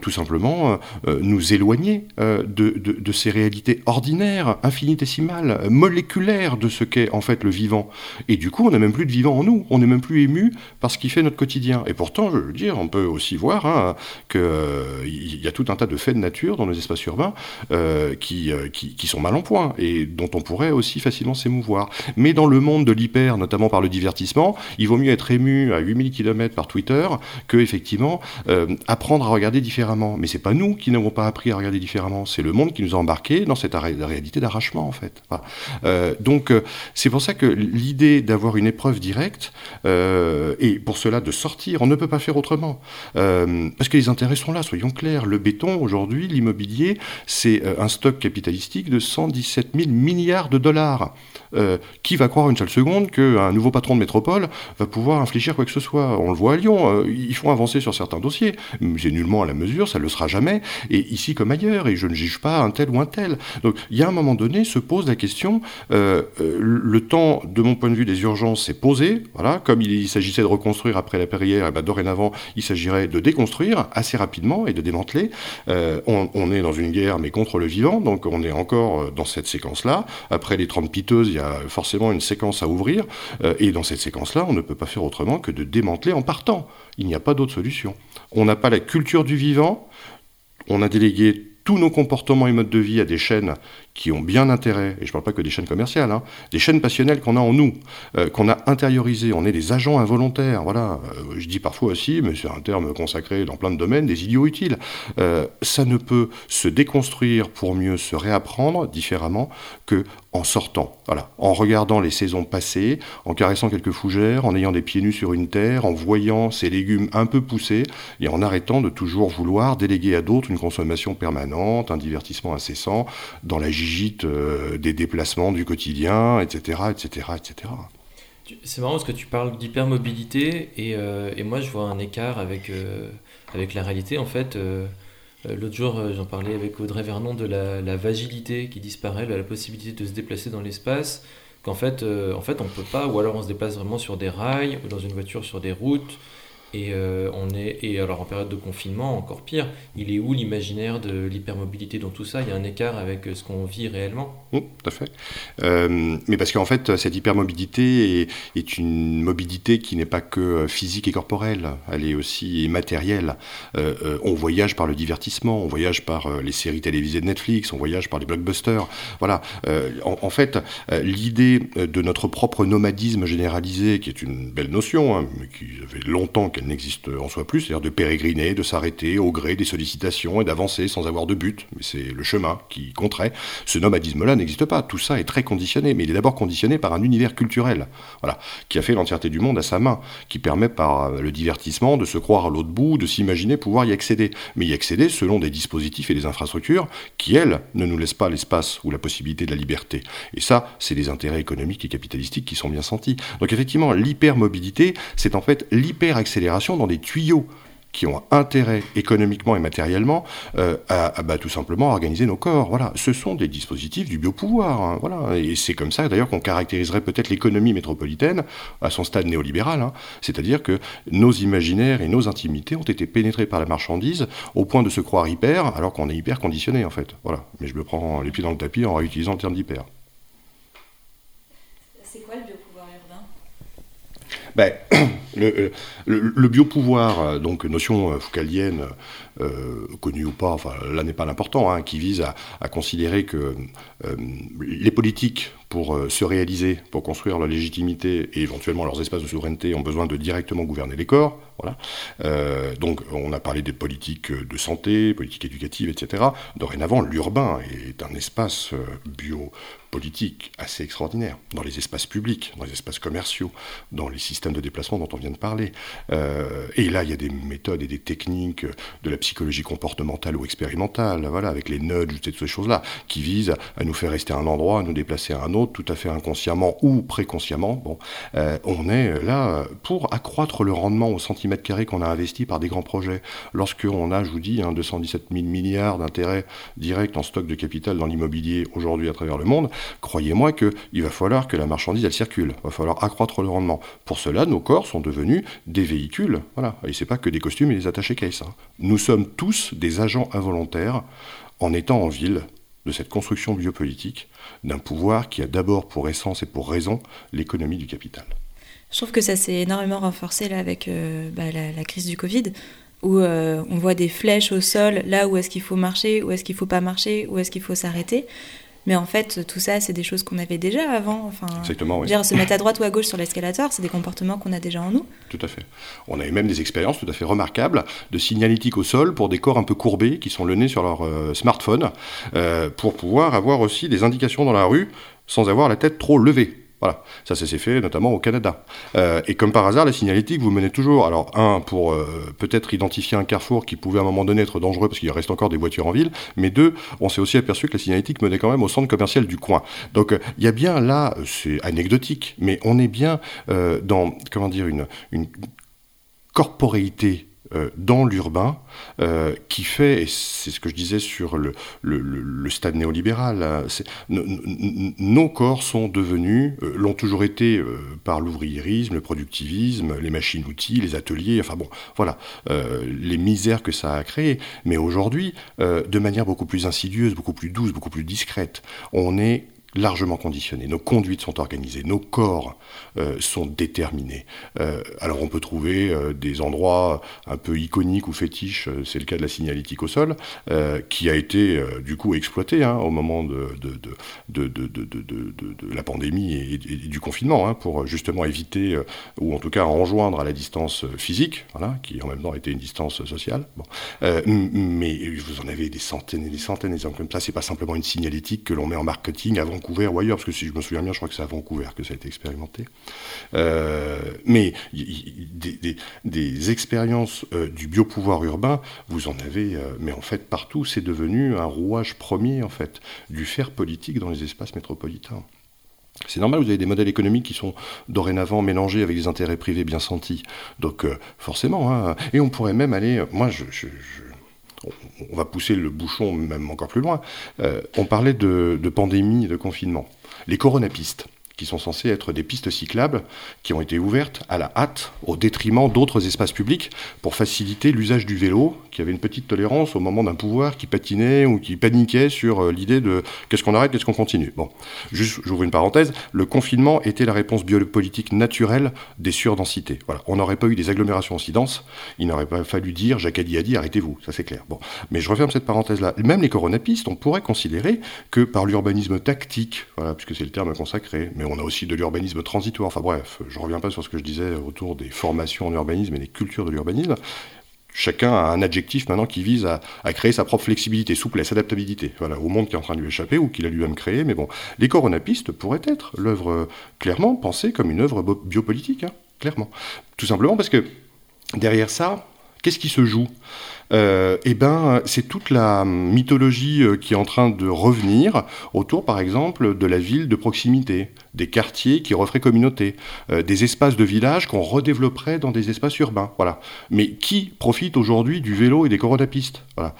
tout simplement nous éloigner de, de, de, ces réalités ordinaires, infinitésimales moléculaire de ce qu'est en fait le vivant. Et du coup, on n'a même plus de vivant en nous, on n'est même plus ému par ce qui fait notre quotidien. Et pourtant, je veux dire, on peut aussi voir hein, qu'il euh, y a tout un tas de faits de nature dans nos espaces urbains euh, qui, euh, qui, qui, sont mal en point et dont on pourrait aussi facilement s'émouvoir. Mais dans le monde de l'hyper, notamment par le divertissement, il vaut mieux être ému à 8000 km par Twitter que effectivement apprendre à regarder différemment. Mais c'est pas nous qui n'avons pas appris à regarder différemment, c'est le monde qui nous a embarqués dans cette réalité d'arrachement en fait. Euh, donc euh, c'est pour ça que l'idée d'avoir une épreuve directe, euh, et pour cela de sortir, on ne peut pas faire autrement. parce que les intérêts sont là, soyons clairs. Le béton, aujourd'hui, l'immobilier, c'est un stock capitalistique de 117 000 milliards de dollars. qui va croire une seule seconde qu'un nouveau patron de métropole va pouvoir infléchir quoi que ce soit On le voit à Lyon, ils font avancer sur certains dossiers, mais c'est nullement à la mesure, ça ne le sera jamais, et ici comme ailleurs, et je ne juge pas un tel ou un tel. Donc il y a un moment donné se pose la question euh, euh, le temps, de mon point de vue, des urgences s'est posé. Voilà, comme il, s'agissait de reconstruire après la Perrière, eh ben, dorénavant, il s'agirait de déconstruire assez rapidement et de démanteler. Euh, on, est dans une guerre, mais contre le vivant, donc on est encore dans cette séquence-là. Après les 30 piteuses, il y a forcément une séquence à ouvrir, et dans cette séquence-là, on ne peut pas faire autrement que de démanteler en partant. Il n'y a pas d'autre solution. On n'a pas la culture du vivant, on a délégué tous nos comportements et modes de vie à des chaînes qui ont bien intérêt, et je ne parle pas que des chaînes commerciales, hein, des chaînes passionnelles qu'on a en nous, euh, qu'on a intériorisées, on est des agents involontaires, voilà, euh, je dis parfois aussi, mais c'est un terme consacré dans plein de domaines, des idiots utiles. Euh, ça ne peut se déconstruire pour mieux se réapprendre différemment que en sortant, voilà, en regardant les saisons passées, en caressant quelques fougères, en ayant des pieds nus sur une terre, en voyant ces légumes un peu poussés, et en arrêtant de toujours vouloir déléguer à d'autres une consommation permanente, un divertissement incessant, dans la euh, des déplacements du quotidien, etc., etc., etc. C'est marrant parce que tu parles d'hypermobilité et, euh, et, moi je vois un écart avec, euh, avec la réalité en fait. L'autre jour, j'en parlais avec Audrey Vernon de la, vagilité qui disparaît, la possibilité de se déplacer dans l'espace, qu'en fait, en fait, on ne peut pas, ou alors on se déplace vraiment sur des rails, ou dans une voiture sur des routes, et, euh, on est, et alors en période de confinement, encore pire, il est où l'imaginaire de l'hypermobilité dans tout ça? Il y a un écart avec ce qu'on vit réellement? Oui, tout à fait. Euh, mais parce qu'en fait, cette hypermobilité est, une mobilité qui n'est pas que physique et corporelle, elle est aussi matérielle. Euh, on voyage par le divertissement, on voyage par les séries télévisées de Netflix, on voyage par les blockbusters. Voilà. En, en, fait, l'idée de notre propre nomadisme généralisé, qui est une belle notion, hein, mais qui avait longtemps qu'elle n'existe en soi plus, c'est-à-dire de pérégriner, de s'arrêter au gré des sollicitations et d'avancer sans avoir de but, mais c'est le chemin qui compterait. Ce nomadisme-là n'existe pas, tout ça est très conditionné, mais il est d'abord conditionné par un univers culturel, voilà, qui a fait l'entièreté du monde à sa main, qui permet par le divertissement de se croire à l'autre bout, de s'imaginer pouvoir y accéder, mais y accéder selon des dispositifs et des infrastructures qui, elles, ne nous laissent pas l'espace ou la possibilité de la liberté. Et ça, c'est les intérêts économiques et capitalistiques qui sont bien sentis. Donc effectivement, l'hypermobilité, c'est en fait l'hyper-accélération dans des tuyaux qui ont intérêt économiquement et matériellement euh, à, bah, tout simplement organiser nos corps. Voilà, ce sont des dispositifs du biopouvoir. Hein, voilà, et c'est comme ça d'ailleurs qu'on caractériserait peut-être l'économie métropolitaine à son stade néolibéral. Hein. C'est-à-dire que nos imaginaires et nos intimités ont été pénétrés par la marchandise au point de se croire hyper, alors qu'on est hyper conditionné en fait. Voilà, mais je me prends les pieds dans le tapis en réutilisant le terme d'hyper. C'est quoi le biopouvoir urbain ben, [clears throat] le, le, le, biopouvoir, euh, donc notion euh, foucalienne, euh, connue ou pas, enfin là n'est pas l'important, hein, qui vise à, considérer que euh, les politiques, pour se réaliser, pour construire leur légitimité et éventuellement leurs espaces de souveraineté, ont besoin de directement gouverner les corps. Voilà. Euh, donc on a parlé des politiques de santé, politiques éducatives, etc. Dorénavant, l'urbain est un espace bio politique assez extraordinaire, dans les espaces publics, dans les espaces commerciaux, dans les systèmes de déplacement dont on vient de parler. Euh, et là, il y a des méthodes et des techniques de la psychologie comportementale ou expérimentale, voilà, avec les nudges, toutes ces choses-là, qui visent à nous faire rester à un endroit, à nous déplacer à un autre, tout à fait inconsciemment ou préconsciemment. Bon, euh, on est là pour accroître le rendement au centimètre carré qu'on a investi par des grands projets. Lorsqu'on a, je vous dis, hein, 217 000 milliards d'intérêts directs en stock de capital dans l'immobilier aujourd'hui à travers le monde, croyez-moi qu'il va falloir que la marchandise, elle circule. Il va falloir accroître le rendement. Pour cela, nos corps sont devenus des véhicules. Voilà. Et c'est pas que des costumes et des attachés caisses. Hein. Nous sommes tous des agents involontaires en étant en ville de cette construction biopolitique d'un pouvoir qui a d'abord pour essence et pour raison l'économie du capital. Je trouve que ça s'est énormément renforcé là avec euh, bah, la, crise du Covid, où euh, on voit des flèches au sol, là où est-ce qu'il faut marcher, où est-ce qu'il faut pas marcher, où est-ce qu'il faut s'arrêter. Mais en fait, tout ça, c'est des choses qu'on avait déjà avant. Enfin, Exactement, oui. Dire, se mettre à droite ou à gauche sur l'escalator, c'est des comportements qu'on a déjà en nous. Tout à fait. On a eu même des expériences tout à fait remarquables de signalétique au sol pour des corps un peu courbés qui sont le nez sur leur euh, smartphone euh, pour pouvoir avoir aussi des indications dans la rue sans avoir la tête trop levée. Voilà, ça, s'est fait notamment au Canada. Euh, et comme par hasard, la signalétique vous menez toujours, alors un, pour euh, peut-être identifier un carrefour qui pouvait à un moment donné être dangereux parce qu'il reste encore des voitures en ville, mais deux, on s'est aussi aperçu que la signalétique menait quand même au centre commercial du coin. Donc il euh, y a bien là, c'est anecdotique, mais on est bien dans, comment dire, une, une corporéité dans l'urbain euh, qui fait, et c'est ce que je disais sur le, le, le stade néolibéral, hein, nos corps sont devenus, euh, l'ont toujours été euh, par l'ouvriérisme, le productivisme, les machines-outils, les ateliers, enfin bon, voilà, euh, les misères que ça a créées. Mais aujourd'hui, de manière beaucoup plus insidieuse, beaucoup plus douce, beaucoup plus discrète, on est largement conditionnés, nos conduites sont organisées, nos corps euh, sont déterminés. Euh, alors on peut trouver euh, des endroits un peu iconiques ou fétiches, c'est le cas de la signalétique au sol, qui a été du coup exploité hein, au moment de, la pandémie et, du confinement, hein, pour justement éviter, ou en tout cas enjoindre à la distance physique, qui en même temps était une distance sociale. Mais vous en avez des centaines et des centaines d'exemples comme ça, c'est pas simplement une signalétique que l'on met en marketing avant Vancouver ou ailleurs, parce que si je me souviens bien, je crois que c'est à Vancouver que ça a été expérimenté. Euh, mais des, expériences euh, du biopouvoir urbain, vous en avez, euh, mais en fait partout, c'est devenu un rouage premier en fait du faire politique dans les espaces métropolitains. C'est normal, vous avez des modèles économiques qui sont dorénavant mélangés avec des intérêts privés bien sentis. Donc forcément, hein, et on pourrait même aller, moi je on va pousser le bouchon même encore plus loin. Euh, on parlait de, de pandémie et de confinement. Les coronapistes qui sont censées être des pistes cyclables qui ont été ouvertes à la hâte au détriment d'autres espaces publics pour faciliter l'usage du vélo, qui avait une petite tolérance au moment d'un pouvoir qui patinait ou qui paniquait sur euh, l'idée de qu'est-ce qu'on arrête, qu'est-ce qu'on continue. Bon, juste, j'ouvre une parenthèse, le confinement était la réponse biopolitique naturelle des surdensités. Voilà, on n'aurait pas eu des agglomérations aussi denses, il n'aurait pas fallu dire Jacques a dit arrêtez-vous, ça c'est clair. Bon, mais je referme cette parenthèse-là. Même les coronapistes, on pourrait considérer que par l'urbanisme tactique, voilà, puisque c'est le terme consacré, on a aussi de l'urbanisme transitoire. Enfin bref, je reviens pas sur ce que je disais autour des formations en urbanisme et des cultures de l'urbanisme. Chacun a un adjectif maintenant qui vise à, créer sa propre flexibilité, souplesse, adaptabilité, voilà, au monde qui est en train de lui échapper ou qu'il a lui-même créé. Mais bon, les coronapistes pourraient être l'œuvre euh, clairement pensée comme une œuvre biopolitique, hein, clairement. Tout simplement parce que derrière ça, qu'est-ce qui se joue? Euh, eh ben, c'est toute la mythologie euh, qui est en train de revenir autour, par exemple, de la ville de proximité, des quartiers qui referaient communauté, euh, des espaces de village qu'on redévelopperait dans des espaces urbains. Voilà. Mais qui profite aujourd'hui du vélo et des coronapistes voilà.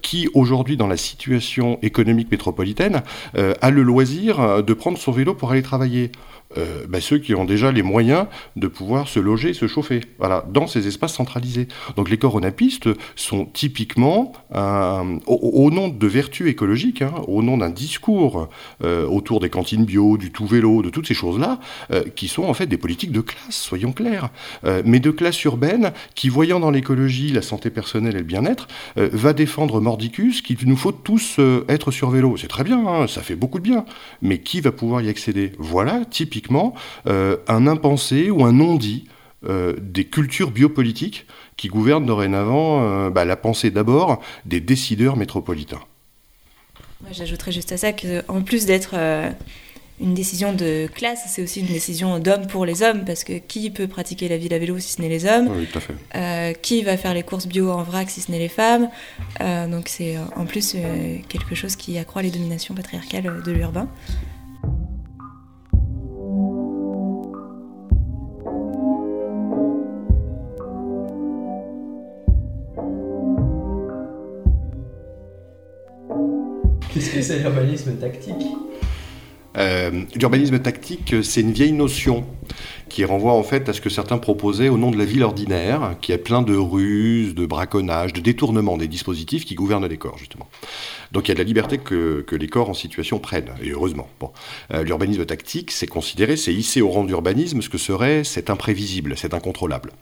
Qui aujourd'hui, dans la situation économique métropolitaine, a le loisir de prendre son vélo pour aller travailler? Euh, bah, ceux qui ont déjà les moyens de pouvoir se loger, se chauffer, voilà, dans ces espaces centralisés. Donc les coronapistes sont typiquement, au, nom de vertus écologiques, hein, au nom d'un discours euh, autour des cantines bio, du tout de toutes ces choses-là, euh, qui sont en fait des politiques de classe, soyons clairs, mais de classe urbaine qui, voyant dans l'écologie la santé personnelle et le bien-être, va défendre mordicus qu'il nous faut tous être sur vélo. C'est très bien, hein, ça fait beaucoup de bien, mais qui va pouvoir y accéder? Voilà, typiquement euh, un impensé ou un non-dit euh, des cultures biopolitiques qui gouvernent dorénavant euh, bah, la pensée d'abord des décideurs métropolitains. J'ajouterais juste à ça qu'en plus d'être une décision de classe, c'est aussi une décision d'homme pour les hommes, parce que qui peut pratiquer la ville à vélo si ce n'est les hommes oui, tout à fait. Qui va faire les courses bio en vrac si ce n'est les femmes Donc c'est en plus quelque chose qui accroît les dominations patriarcales de l'urbain. Qu'est-ce que c'est l'urbanisme tactique? Euh, L'urbanisme tactique, c'est une vieille notion qui renvoie en fait à ce que certains proposaient au nom de la ville ordinaire, qui est plein de ruses, de braconnage, de détournements des dispositifs qui gouvernent les corps, justement. Donc il y a de la liberté que, les corps en situation prennent, et heureusement. Bon. Euh, l'urbanisme tactique, c'est considéré, c'est hisser au rang d'urbanisme ce que serait cet imprévisible, cet incontrôlable.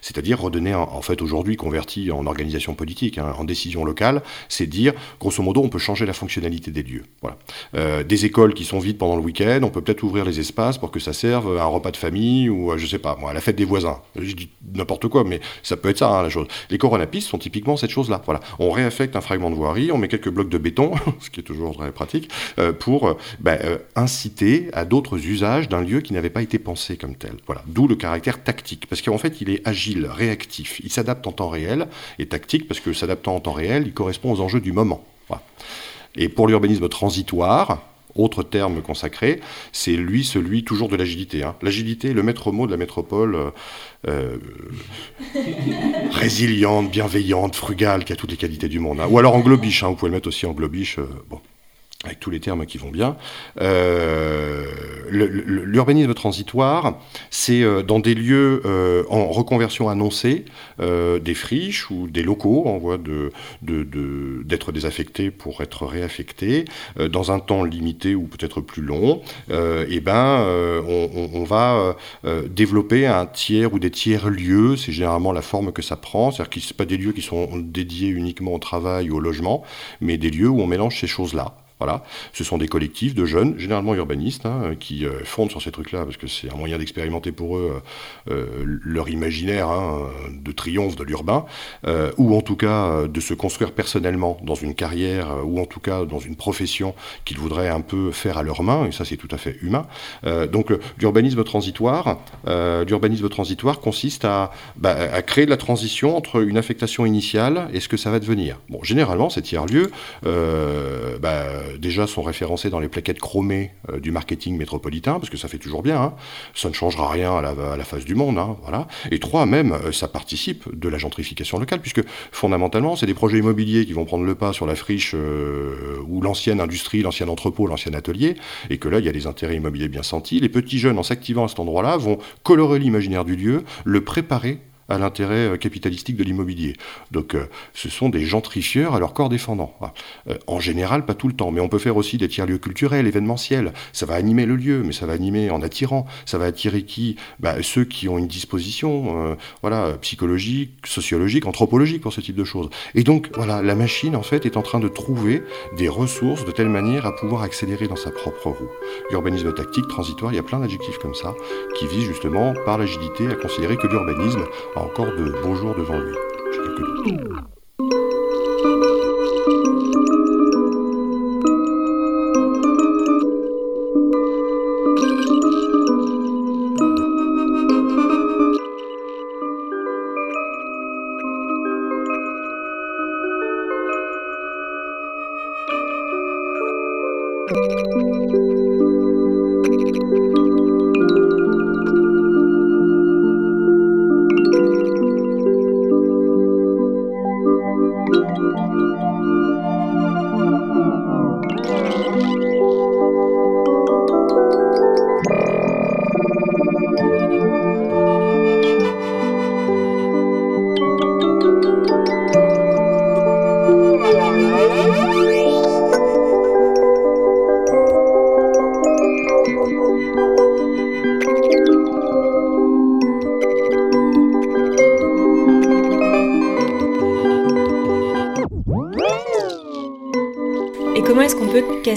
C'est-à-dire redonner, en fait aujourd'hui converti en organisation politique, hein, en décision locale, c'est dire, grosso modo, on peut changer la fonctionnalité des lieux. Voilà. Euh, des écoles qui sont vides pendant le week-end, on peut peut-être ouvrir les espaces pour que ça serve à un repas de famille ou, à, je sais pas, la fête des voisins. Je dis n'importe quoi, mais ça peut être ça, hein, la chose. Les coronapistes sont typiquement cette chose-là. Voilà. On réaffecte un fragment de voirie, on met quelques blocs de béton, [laughs] ce qui est toujours très pratique, euh, pour euh, ben, euh, inciter à d'autres usages d'un lieu qui n'avait pas été pensé comme tel. Voilà. D'où le caractère tactique, parce qu'en fait, il est agile, réactif, il s'adapte en temps réel, et tactique parce que s'adaptant en temps réel, il correspond aux enjeux du moment. Et pour l'urbanisme transitoire, autre terme consacré, c'est lui, celui toujours de l'agilité. Hein. L'agilité, le maître mot de la métropole euh, [laughs] résiliente, bienveillante, frugale, qui a toutes les qualités du monde. Hein. Ou alors en globiche, hein, vous pouvez le mettre aussi en globiche. Euh, bon. Avec tous les termes qui vont bien. Euh, L'urbanisme transitoire, c'est euh, dans des lieux euh, en reconversion annoncée, euh, des friches ou des locaux en voie d'être de, de, désaffectés pour être réaffectés, euh, dans un temps limité ou peut-être plus long, et eh ben, on, on, va développer un tiers ou des tiers lieux, c'est généralement la forme que ça prend, c'est-à-dire que ce pas des lieux qui sont dédiés uniquement au travail ou au logement, mais des lieux où on mélange ces choses-là. Voilà, ce sont des collectifs de jeunes, généralement urbanistes, hein, qui euh, fondent sur ces trucs-là parce que c'est un moyen d'expérimenter pour eux euh, euh, leur imaginaire hein, de triomphe de l'urbain, ou en tout cas de se construire personnellement dans une carrière ou en tout cas dans une profession qu'ils voudraient un peu faire à leurs mains, et ça c'est tout à fait humain. donc l'urbanisme transitoire, l'urbanisme transitoire consiste à, bah, à, créer de la transition entre une affectation initiale et ce que ça va devenir. Bon, généralement ces tiers-lieux, bah, euh, déjà sont référencés dans les plaquettes chromées euh, du marketing métropolitain, parce que ça fait toujours bien, hein. ça ne changera rien à la, face du monde. Hein, voilà. Et trois, même, euh, ça participe de la gentrification locale, puisque fondamentalement, c'est des projets immobiliers qui vont prendre le pas sur la friche ou l'ancienne industrie, l'ancien entrepôt, l'ancien atelier, et que là, il y a des intérêts immobiliers bien sentis. Les petits jeunes, en s'activant à cet endroit-là, vont colorer l'imaginaire du lieu, le préparer à l'intérêt euh, capitalistique de l'immobilier. Donc euh, ce sont des gentrifieurs à leur corps défendant. Euh, en général, pas tout le temps, mais on peut faire aussi des tiers-lieux culturels, événementiels. Ça va animer le lieu, mais ça va animer en attirant. Ça va attirer qui? Bah, Ceux qui ont une disposition voilà, psychologique, sociologique, anthropologique pour ce type de choses. Et donc, voilà, la machine, en fait, est en train de trouver des ressources de telle manière à pouvoir accélérer dans sa propre roue. L'urbanisme tactique, transitoire, il y a plein d'adjectifs comme ça, qui visent justement, par l'agilité, à considérer que l'urbanisme encore de beaux jours devant lui. J'ai quelques doutes.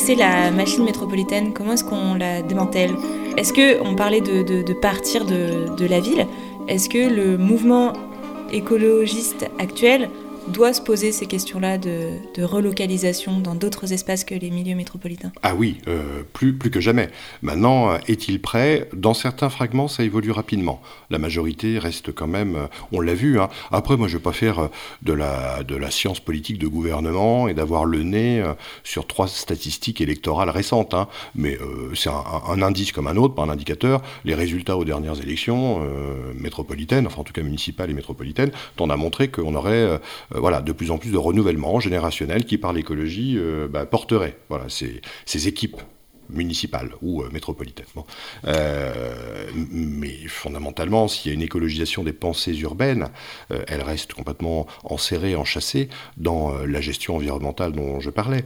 Casser la machine métropolitaine Comment est-ce qu'on la démantèle? Est-ce qu'on parlait de, partir de la ville? Est-ce que le mouvement écologiste actuel doit se poser ces questions-là de, relocalisation dans d'autres espaces que les milieux métropolitains Ah oui, euh, plus, que jamais. Maintenant, euh, est-il prêt? Dans certains fragments, ça évolue rapidement. La majorité reste quand même, euh, on l'a vu. Hein. Après, moi, je ne vais pas faire de la, science politique de gouvernement et d'avoir le nez sur trois statistiques électorales récentes. Hein. Mais c'est un, indice comme un autre, pas un indicateur. Les résultats aux dernières élections métropolitaines, enfin en tout cas municipales et métropolitaines, t'en a montré qu'on aurait voilà, de plus en plus de renouvellement générationnel qui, par l'écologie, euh, bah, porterait voilà, ces équipes municipale ou euh, métropolitaine. Euh, mais fondamentalement, s'il y a une écologisation des pensées urbaines, euh, elle reste complètement enserrée, enchâssée dans la gestion environnementale dont je parlais.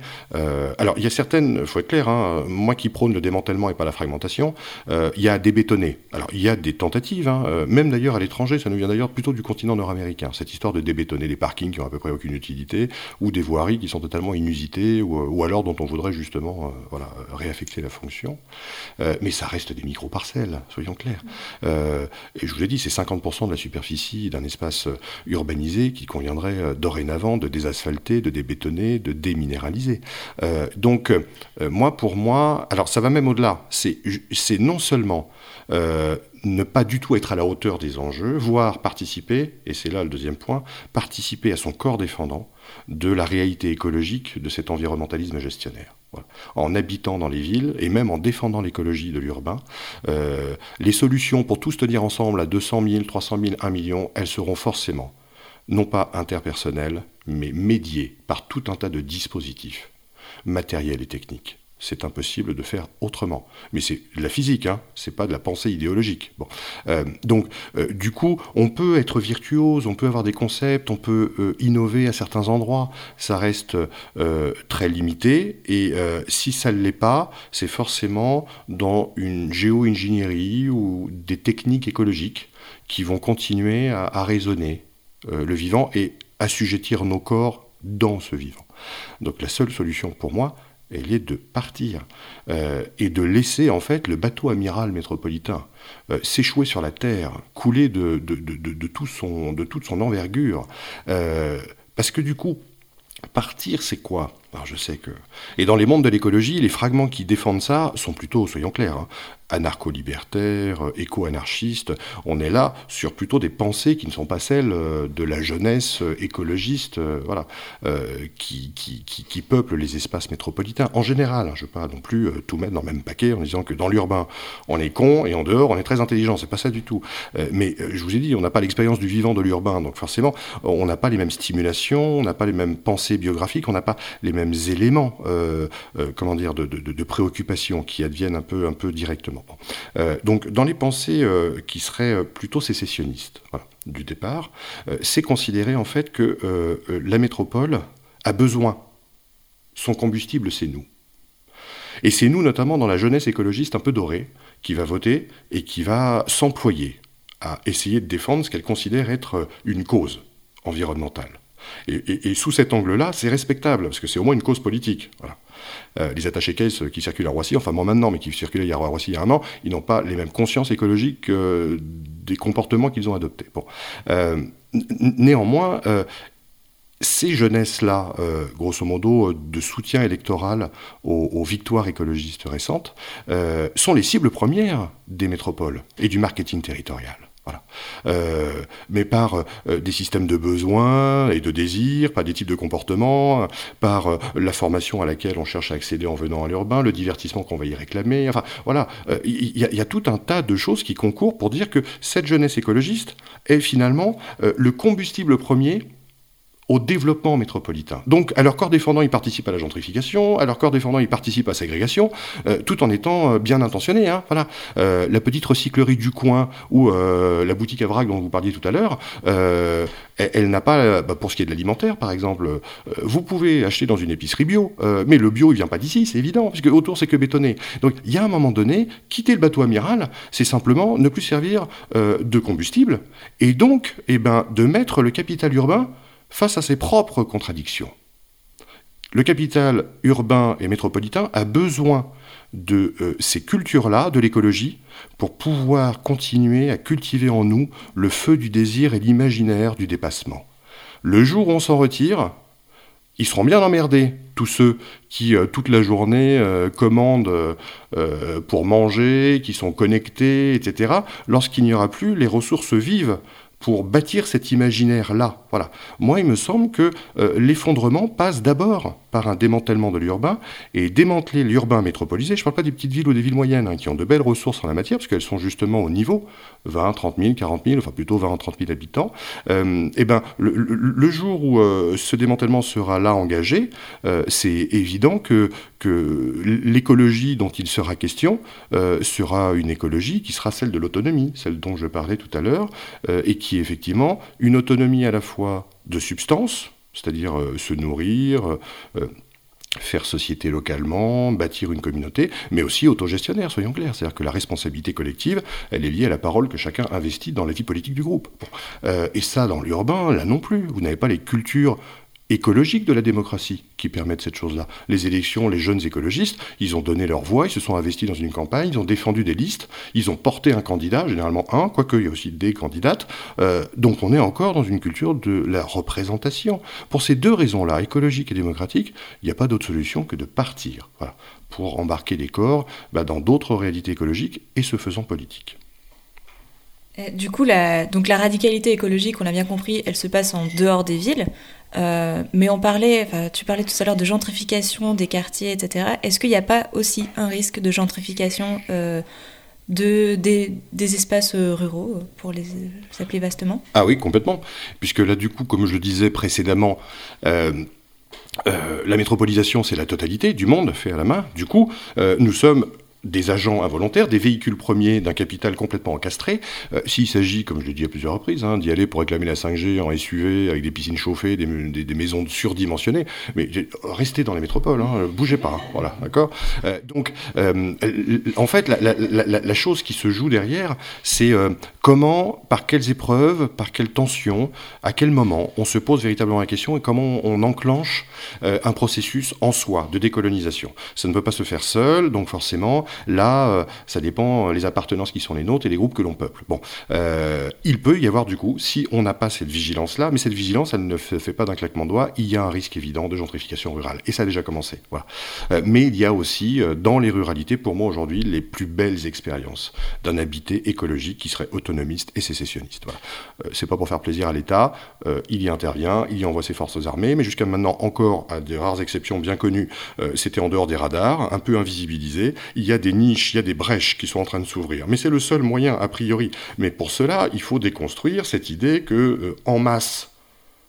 alors, il y a certaines, il faut être clair, hein, moi qui prône le démantèlement et pas la fragmentation, il y a des bétonnés. Alors, il y a des tentatives, hein, même d'ailleurs à l'étranger, ça nous vient d'ailleurs plutôt du continent nord-américain, cette histoire de débétonner des parkings qui ont à peu près aucune utilité, ou des voiries qui sont totalement inusitées, ou, alors dont on voudrait justement voilà, réaffecter la fonction, euh, mais ça reste des micro-parcelles, soyons clairs. Euh, et je vous l'ai dit, c'est 50% de la superficie d'un espace euh, urbanisé qui conviendrait dorénavant de désasphalter, de débétonner, de déminéraliser. donc, moi, pour moi, alors ça va même au-delà, c'est non seulement ne pas du tout être à la hauteur des enjeux, voire participer, et c'est là le deuxième point, participer à son corps défendant de la réalité écologique de cet environnementalisme gestionnaire. En habitant dans les villes et même en défendant l'écologie de l'urbain, euh, les solutions pour tous tenir ensemble à 200 000, 300 000, 1 million, elles seront forcément non pas interpersonnelles, mais médiées par tout un tas de dispositifs matérielle et technique. C'est impossible de faire autrement. Mais c'est de la physique, hein, c'est pas de la pensée idéologique. Bon. Euh, donc, euh, du coup, on peut être virtuose, on peut avoir des concepts, on peut euh, innover à certains endroits. Ça reste très limité. Et si ça ne l'est pas, c'est forcément dans une géo-ingénierie ou des techniques écologiques qui vont continuer à, à raisonner le vivant et assujettir nos corps dans ce vivant. Donc la seule solution pour moi, elle est de partir euh, et de laisser en fait le bateau amiral métropolitain euh, s'échouer sur la terre, couler de, toute son envergure. Euh, parce que du coup, partir, c'est quoi? Alors je sais que. Et dans les mondes de l'écologie, les fragments qui défendent ça sont plutôt, soyons clairs, hein, anarcho-libertaires, euh, éco-anarchistes. On est là sur plutôt des pensées qui ne sont pas celles euh, de la jeunesse euh, écologiste, voilà, qui, qui, qui, peuple les espaces métropolitains. En général, hein, je ne veux pas non plus tout mettre dans le même paquet en disant que dans l'urbain, on est con et en dehors, on est très intelligent. C'est pas ça du tout. mais je vous ai dit, on n'a pas l'expérience du vivant de l'urbain, donc forcément, on n'a pas les mêmes stimulations, on n'a pas les mêmes pensées biographiques, on n'a pas les mêmes éléments, comment dire, de, de, de, préoccupation qui adviennent un peu, un peu directement. Euh, donc, dans les pensées euh, qui seraient euh, plutôt sécessionnistes du départ, c'est considérer en fait que la métropole a besoin. Son combustible, c'est nous. Et c'est nous, notamment dans la jeunesse écologiste un peu dorée, qui va voter et qui va s'employer à essayer de défendre ce qu'elle considère être une cause environnementale. Et, sous cet angle-là, c'est respectable, parce que c'est au moins une cause politique. Euh, les attachés caisses qui circulent à Roissy, enfin moins maintenant, mais qui circulaient à Roissy il y a un an, ils n'ont pas les mêmes consciences écologiques des comportements qu'ils ont adoptés. Bon. Euh, néanmoins, euh, ces jeunesses-là, grosso modo, de soutien électoral aux victoires écologistes récentes, sont les cibles premières des métropoles et du marketing territorial. Euh, mais par euh, des systèmes de besoins et de désirs, par des types de comportements, par euh, la formation à laquelle on cherche à accéder en venant à l'urbain, le divertissement qu'on va y réclamer. Enfin, voilà, il y, a tout un tas de choses qui concourent pour dire que cette jeunesse écologiste est finalement le combustible premier au développement métropolitain. Donc, à leur corps défendant, ils participent à la gentrification, à leur corps défendant, ils participent à la ségrégation, euh, tout en étant euh, bien intentionnés. Hein, voilà. Euh, la petite recyclerie du coin ou la boutique à vrac dont vous parliez tout à l'heure, elle, n'a pas, bah, pour ce qui est de l'alimentaire, par exemple, vous pouvez acheter dans une épicerie bio, mais le bio, il vient pas d'ici, c'est évident, puisque autour, c'est que bétonné. Donc, il y a un moment donné, quitter le bateau amiral, c'est simplement ne plus servir de combustible, et donc, eh ben, de mettre le capital urbain face à ses propres contradictions. Le capital urbain et métropolitain a besoin de euh, ces cultures-là, de l'écologie, pour pouvoir continuer à cultiver en nous le feu du désir et l'imaginaire du dépassement. Le jour où on s'en retire, ils seront bien emmerdés, tous ceux qui, euh, toute la journée, euh, commandent pour manger, qui sont connectés, etc., lorsqu'il n'y aura plus les ressources vives pour bâtir cet imaginaire-là. Voilà. Moi, il me semble que euh, l'effondrement passe d'abord par un démantèlement de l'urbain, et démanteler l'urbain métropolisé, je ne parle pas des petites villes ou des villes moyennes, hein, qui ont de belles ressources en la matière, parce qu'elles sont justement au niveau, 20, 30 000, 40 000, enfin plutôt 20, 30 000 habitants, euh, et eh ben, le, jour où euh, ce démantèlement sera là engagé, c'est évident que, que l'écologie dont il sera question sera une écologie qui sera celle de l'autonomie, celle dont je parlais tout à l'heure, et qui qui est effectivement une autonomie à la fois de substance, c'est-à-dire euh, se nourrir, euh, euh, faire société localement, bâtir une communauté, mais aussi autogestionnaire, soyons clairs. C'est-à-dire que la responsabilité collective, elle est liée à la parole que chacun investit dans la vie politique du groupe. et ça, dans l'urbain, là non plus. Vous n'avez pas les cultures écologique de la démocratie qui permettent cette chose-là. Les élections, les jeunes écologistes, ils ont donné leur voix, ils se sont investis dans une campagne, ils ont défendu des listes, ils ont porté un candidat, généralement un, quoique il y a aussi des candidates. Euh, donc on est encore dans une culture de la représentation. Pour ces deux raisons-là, écologique et démocratique, il n'y a pas d'autre solution que de partir pour embarquer les corps bah, dans d'autres réalités écologiques et se faisant politique. Du coup, la, donc la radicalité écologique, on l'a bien compris, elle se passe en dehors des villes. Euh, mais on parlait, tu parlais tout à l'heure de gentrification des quartiers, etc. Est-ce qu'il n'y a pas aussi un risque de gentrification euh, de, des, espaces euh, ruraux, pour les, appeler vastement Ah oui, complètement. Puisque là, du coup, comme je le disais précédemment, la métropolisation, c'est la totalité du monde fait à la main. Du coup, nous sommes des agents involontaires, des véhicules premiers d'un capital complètement encastré. Euh, s'il s'agit, comme je l'ai dit à plusieurs reprises, hein, d'y aller pour réclamer la 5G en SUV avec des piscines chauffées, des, des, maisons surdimensionnées, mais restez dans les métropoles, hein, bougez pas, voilà, d'accord? Euh, donc, euh, en fait, la, la, la, la, chose qui se joue derrière, c'est comment, par quelles épreuves, par quelles tensions, à quel moment on se pose véritablement la question et comment on enclenche un processus en soi de décolonisation? Ça ne peut pas se faire seul, donc forcément Là, euh, ça dépend euh, les appartenances qui sont les nôtres et les groupes que l'on peuple. Bon, euh, il peut y avoir du coup, si on n'a pas cette vigilance-là, mais cette vigilance, elle ne fait pas d'un claquement de doigts, il y a un risque évident de gentrification rurale. Et ça a déjà commencé. Voilà. mais il y a aussi, dans les ruralités, pour moi aujourd'hui, les plus belles expériences d'un habité écologique qui serait et sécessionniste. Voilà. c'est pas pour faire plaisir à l'État, il y intervient, il y envoie ses forces armées, mais jusqu'à maintenant, encore, à des rares exceptions bien connues, c'était en dehors des radars, un peu invisibilisé. Il y a des niches, il y a des brèches qui sont en train de s'ouvrir. Mais c'est le seul moyen, a priori. Mais pour cela, il faut déconstruire cette idée que, euh, en masse,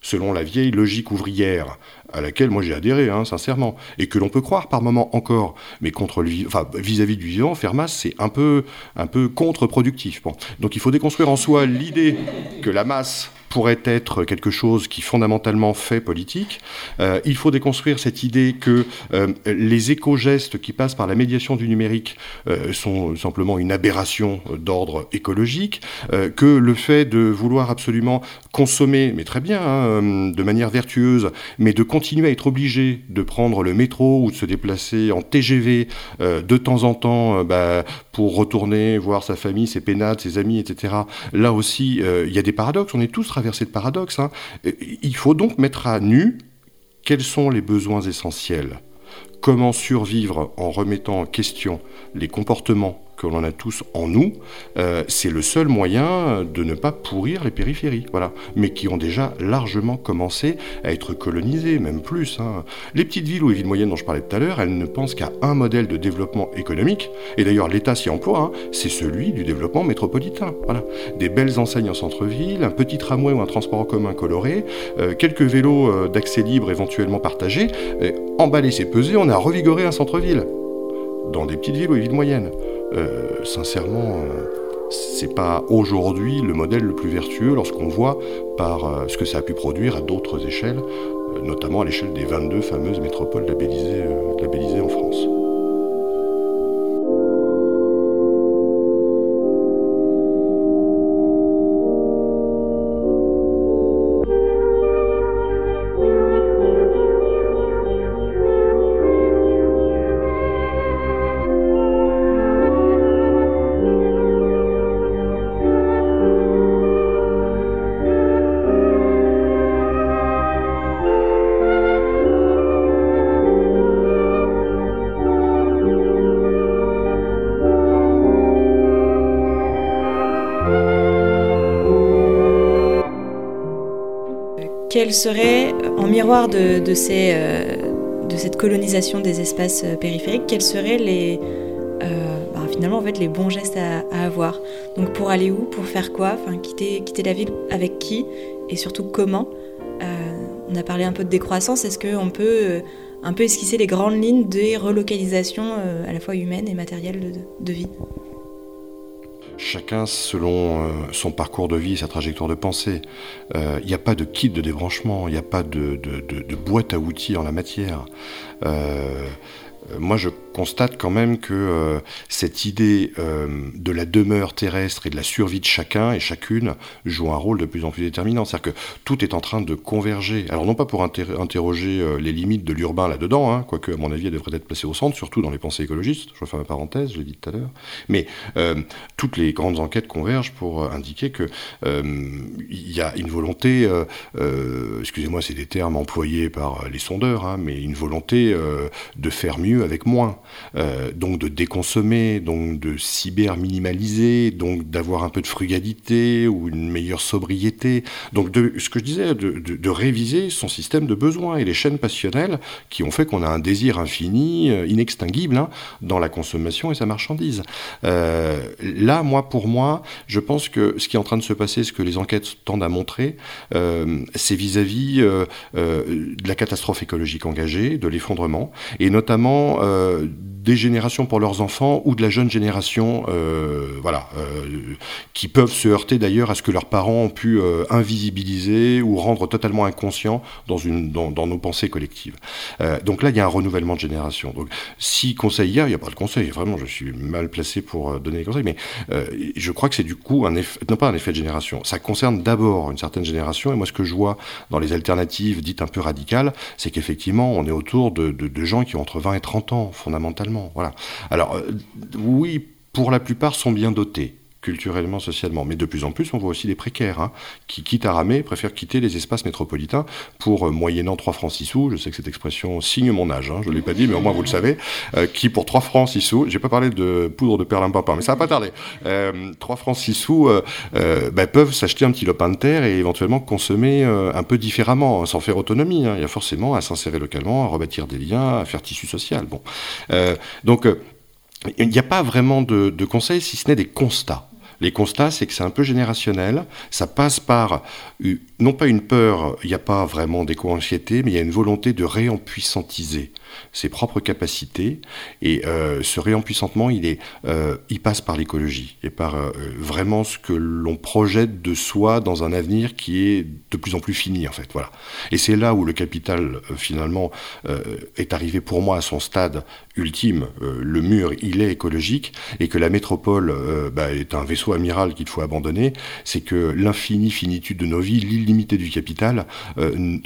selon la vieille logique ouvrière, à laquelle moi j'ai adhéré, hein, sincèrement, et que l'on peut croire par moment encore, mais contre vis-à-vis du vivant, faire masse, c'est un peu, un peu contre-productif. Donc il faut déconstruire en soi l'idée que la masse pourrait être quelque chose qui fondamentalement fait politique. Euh, il faut déconstruire cette idée que euh, les éco-gestes qui passent par la médiation du numérique euh, sont simplement une aberration d'ordre écologique, que le fait de vouloir absolument consommer, mais très bien, hein, de manière vertueuse, mais de continuer à être obligé de prendre le métro ou de se déplacer en TGV de temps en temps bah, pour retourner voir sa famille, ses pénates, ses amis, etc. Là aussi, il y a des paradoxes. On est tous traverser de paradoxe. Hein. Il faut donc mettre à nu quels sont les besoins essentiels. Comment survivre en remettant en question les comportements que l'on a tous en nous, euh, c'est le seul moyen de ne pas pourrir les périphéries, voilà. Mais qui ont déjà largement commencé à être colonisées, même plus. Hein. Les petites villes ou les villes moyennes dont je parlais tout à l'heure, elles ne pensent qu'à un modèle de développement économique, et d'ailleurs l'État s'y emploie, hein, c'est celui du développement métropolitain. Des belles enseignes en centre-ville, un petit tramway ou un transport en commun coloré, euh, quelques vélos euh, d'accès libre éventuellement partagés, emballer c'est peser, on a revigoré un centre-ville dans des petites villes ou des villes moyennes. Euh, sincèrement, euh, c'est pas aujourd'hui le modèle le plus vertueux lorsqu'on voit par euh, ce que ça a pu produire à d'autres échelles, notamment à l'échelle des 22 fameuses métropoles labellisées en France. Quel serait, en miroir de, ces, euh, de cette colonisation des espaces euh, périphériques, quels seraient les, euh, bah, finalement en fait, les bons gestes à, avoir? Donc pour aller où? Pour faire quoi? Enfin, quitter, quitter la ville? Avec qui? Et surtout comment? On a parlé un peu de décroissance, est-ce qu'on peut un peu esquisser les grandes lignes des relocalisations à la fois humaines et matérielles de, de vie? Chacun selon euh, son parcours de vie, sa trajectoire de pensée. Il euh, n'y a pas de kit de débranchement, il n'y a pas de, boîte à outils en la matière. Euh, moi, je constate quand même que euh, cette idée euh, de la demeure terrestre et de la survie de chacun et chacune joue un rôle de plus en plus déterminant. C'est-à-dire que tout est en train de converger. Alors non pas pour interroger euh, les limites de l'urbain là-dedans, hein, quoique à mon avis elle devrait être placée au centre, surtout dans les pensées écologistes, je fais ma parenthèse, je l'ai dit tout à l'heure, mais toutes les grandes enquêtes convergent pour indiquer que il y a une volonté, excusez-moi c'est des termes employés par les sondeurs, hein, mais une volonté de faire mieux avec moins. Donc de déconsommer, donc de cyber-minimaliser, donc d'avoir un peu de frugalité ou une meilleure sobriété. Donc de, ce que je disais, de, réviser son système de besoins et les chaînes passionnelles qui ont fait qu'on a un désir infini, inextinguible, hein, dans la consommation et sa marchandise. là, moi, pour moi, je pense que ce qui est en train de se passer, ce que les enquêtes tendent à montrer, euh, c'est vis-à-vis euh, euh, de la catastrophe écologique engagée, de l'effondrement, et notamment des générations pour leurs enfants ou de la jeune génération, voilà, qui peuvent se heurter d'ailleurs à ce que leurs parents ont pu invisibiliser ou rendre totalement inconscient dans, nos pensées collectives. donc là, il y a un renouvellement de génération. Donc, si conseil a, il n'y a pas de conseil. Vraiment, je suis mal placé pour donner des conseils, mais je crois que c'est du coup non pas un effet de génération. Ça concerne d'abord une certaine génération. Et moi, ce que je vois dans les alternatives dites un peu radicales, c'est qu'effectivement, on est autour de, gens qui ont entre 20 et 30 ans, fondamentalement. Voilà. Alors, euh, oui, pour la plupart, sont bien dotés culturellement, socialement. Mais de plus en plus, on voit aussi des précaires hein, qui, quitte à ramer, préfèrent quitter les espaces métropolitains pour, euh, moyennant 3 francs 6 sous, je sais que cette expression signe mon âge, hein, je ne l'ai pas dit, mais au moins vous le savez, euh, qui pour 3 francs 6 sous, j'ai pas parlé de poudre de perlimpinpin, mais ça va pas tarder, 3 euh, francs 6 sous bah, peuvent s'acheter un petit lopin de terre et éventuellement consommer un peu différemment, hein, sans faire autonomie. Il y a forcément à s'insérer localement, à rebâtir des liens, à faire tissu social. Bon. donc, il n'y a pas vraiment de, conseils, si ce n'est des constats. Les constats, c'est que c'est un peu générationnel. Ça passe par, non pas une peur, il n'y a pas vraiment d'éco-anxiété, mais il y a une volonté de réempuissantiser ses propres capacités. Et euh, ce réempuissantement, il, est, euh, il passe par l'écologie et par euh, vraiment ce que l'on projette de soi dans un avenir qui est de plus en plus fini, en fait. Voilà. Et c'est là où le capital, finalement, est arrivé pour moi à son stade ultime. le mur, il est écologique et que la métropole bah, est un vaisseau amiral qu'il faut abandonner. C'est que l'infinie finitude de nos vies, l'illimité du capital,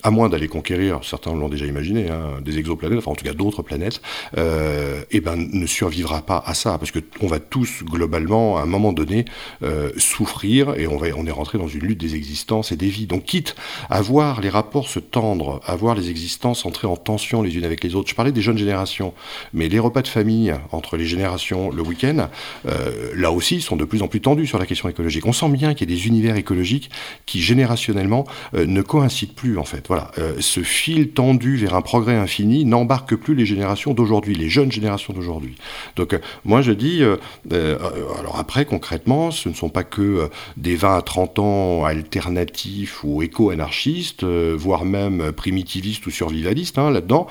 à moins d'aller conquérir, certains l'ont déjà imaginé, hein, des exoplanètes, enfin en tout cas d'autres planètes, euh, eh ben, ne survivra pas à ça, parce qu'on va tous, globalement, à un moment donné, euh, souffrir, et on, va, on est rentré dans une lutte des existences et des vies. Donc quitte à voir les rapports se tendre, à voir les existences entrer en tension les unes avec les autres, je parlais des jeunes générations, mais les repas de famille entre les générations le week-end, euh, là aussi, sont de plus en plus tendus sur la question écologique. On sent bien qu'il y a des univers écologiques qui, générationnellement, ne coïncident plus, en fait. Voilà. ce fil tendu vers un progrès infini n'embarque que plus les générations d'aujourd'hui, les jeunes générations d'aujourd'hui. Donc euh, moi je dis, euh, euh, alors après concrètement, ce ne sont pas que des 20 à 30 ans alternatifs ou éco-anarchistes, voire même primitivistes ou survivalistes hein, là-dedans.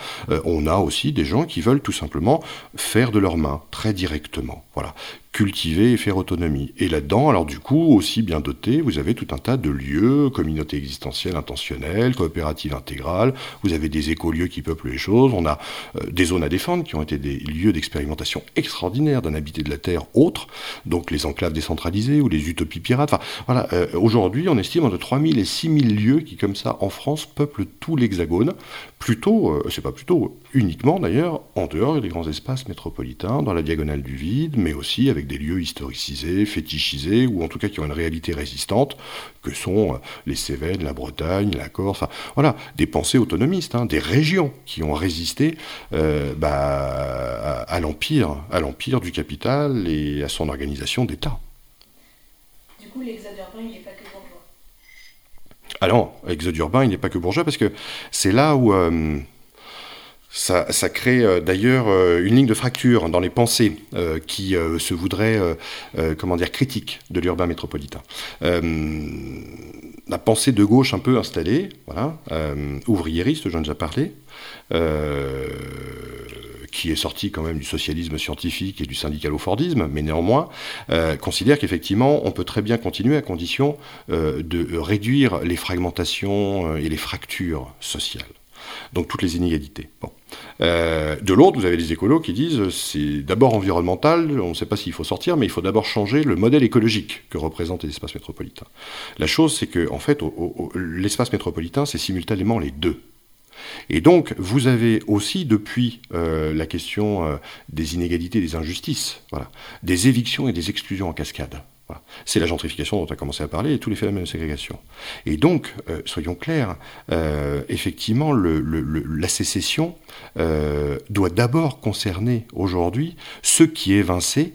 on a aussi des gens qui veulent tout simplement faire de leurs mains très directement. Voilà cultiver et faire autonomie. Et là-dedans, alors du coup, aussi bien doté, vous avez tout un tas de lieux, communautés existentielles intentionnelles, coopératives intégrales, vous avez des écolieux qui peuplent les choses, on a euh, des zones à défendre qui ont été des lieux d'expérimentation extraordinaires d'un habité de la Terre autre, donc les enclaves décentralisées ou les utopies pirates. Enfin, voilà, euh, aujourd'hui, on estime entre 3000 et 6000 lieux qui, comme ça, en France, peuplent tout l'hexagone, plutôt, euh, c'est pas plutôt, uniquement d'ailleurs, en dehors des grands espaces métropolitains, dans la diagonale du vide, mais aussi avec des lieux historicisés, fétichisés, ou en tout cas qui ont une réalité résistante, que sont euh, les Cévennes, la Bretagne, la Corse, voilà, des pensées autonomistes, hein, des régions qui ont résisté euh, bah, à, l'empire, à l'empire du capital et à son organisation d'État. Ah non, l'exode urbain, il n'est pas que bourgeois parce que c'est là où euh, ça, crée euh, d'ailleurs euh, une ligne de fracture dans les pensées qui se voudraient, comment dire, critiques de l'urbain métropolitain. la pensée de gauche un peu installée, voilà, ouvriériste, j'en ai déjà parlé, qui est sorti quand même du socialisme scientifique et du syndicalo-fordisme, mais néanmoins, considère qu'effectivement, on peut très bien continuer à condition de réduire les fragmentations et les fractures sociales. Donc toutes les inégalités. Bon. Euh, de l'autre, vous avez les écolos qui disent c'est d'abord environnemental, on ne sait pas s'il faut sortir, mais il faut d'abord changer le modèle écologique que représentent les espaces métropolitains. La chose, c'est que en fait, l'espace métropolitain, c'est simultanément les deux. Et donc, vous avez aussi, depuis euh, la question euh, des inégalités, des injustices, des évictions et des exclusions en cascade. C'est la gentrification dont on a commencé à parler et tous les phénomènes de ségrégation. Et donc, euh, soyons clairs, effectivement, la sécession doit d'abord concerner aujourd'hui ceux qui, évincés,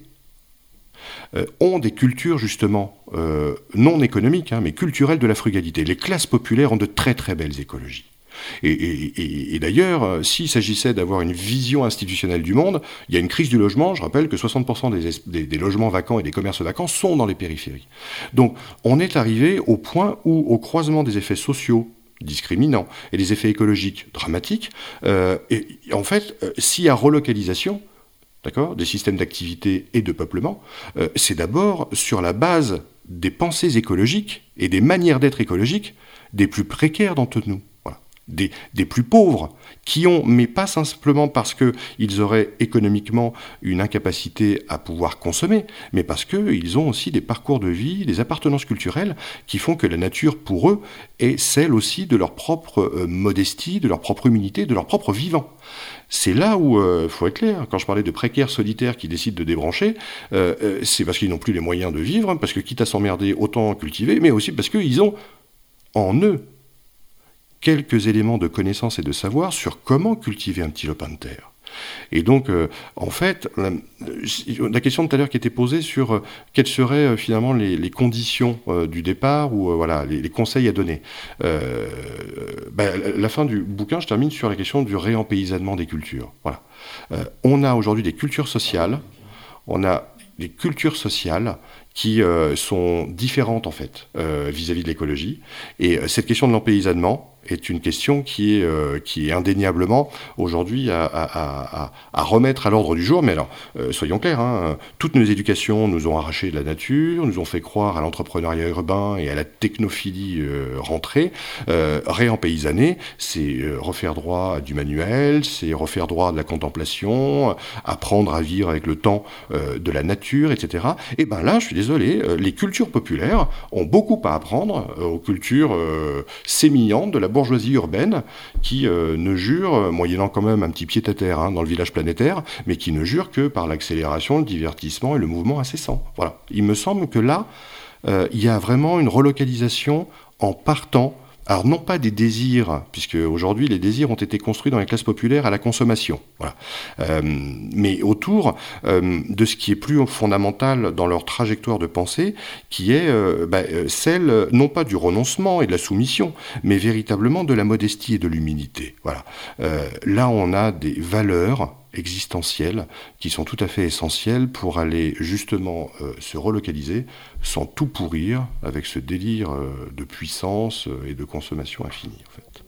ont des cultures justement non économiques, hein, mais culturelles de la frugalité. Les classes populaires ont de très très belles écologies. Et, d'ailleurs, euh, s'il s'agissait d'avoir une vision institutionnelle du monde, il y a une crise du logement. Je rappelle que 60% des, logements vacants et des commerces vacants sont dans les périphéries. Donc, on est arrivé au point où, au croisement des effets sociaux discriminants et des effets écologiques dramatiques, euh, en fait, euh, s'il y a relocalisation, des systèmes d'activité et de peuplement, c'est d'abord sur la base des pensées écologiques et des manières d'être écologiques des plus précaires d'entre nous des, plus pauvres, qui ont, mais pas simplement parce qu'ils auraient économiquement une incapacité à pouvoir consommer, mais parce qu'ils ont aussi des parcours de vie, des appartenances culturelles qui font que la nature pour eux est celle aussi de leur propre euh, modestie, de leur propre humilité, de leur propre vivant. C'est là où, euh, faut être clair, quand je parlais de précaires solitaires qui décident de débrancher, euh, c'est parce qu'ils n'ont plus les moyens de vivre, parce que quitte à s'emmerder, autant cultiver, mais aussi parce qu'ils ont en eux quelques éléments de connaissance et de savoir sur comment cultiver un petit lopin de terre. Et donc, euh, en fait, la, question de tout à l'heure qui était posée sur euh, quelles seraient euh, finalement les, conditions du départ ou voilà les, conseils à donner. Ben, la fin du bouquin, je termine sur la question du réempaysanement des cultures. Voilà. on a aujourd'hui des cultures sociales, on a des cultures sociales qui sont différentes en fait vis-à-vis -vis de l'écologie. Et cette question de l'empaysanement, est une question qui est, euh, qui est indéniablement aujourd'hui à, à, remettre à l'ordre du jour. Mais alors, euh, soyons clairs, hein, toutes nos éducations nous ont arraché de la nature, nous ont fait croire à l'entrepreneuriat urbain et à la technophilie euh, rentrée. réempaysaner, c'est refaire droit du manuel, c'est refaire droit de la contemplation, apprendre à vivre avec le temps de la nature, etc. Et ben là, je suis désolé, les cultures populaires ont beaucoup à apprendre aux cultures sémillantes de la bourgeoisie urbaine qui euh, ne jure, euh, moyennant quand même un petit pied à terre hein, dans le village planétaire, mais qui ne jure que par l'accélération, le divertissement et le mouvement incessant. Voilà. Il me semble que là, euh, il y a vraiment une relocalisation en partant alors non pas des désirs, puisque aujourd'hui les désirs ont été construits dans les classes populaires à la consommation, voilà. Euh, mais autour euh, de ce qui est plus fondamental dans leur trajectoire de pensée, qui est euh, bah, celle non pas du renoncement et de la soumission, mais véritablement de la modestie et de l'humilité. Voilà. là on a des valeurs existentielles qui sont tout à fait essentielles pour aller justement euh, se relocaliser sans tout pourrir avec ce délire euh, de puissance euh, et de consommation infinie en fait.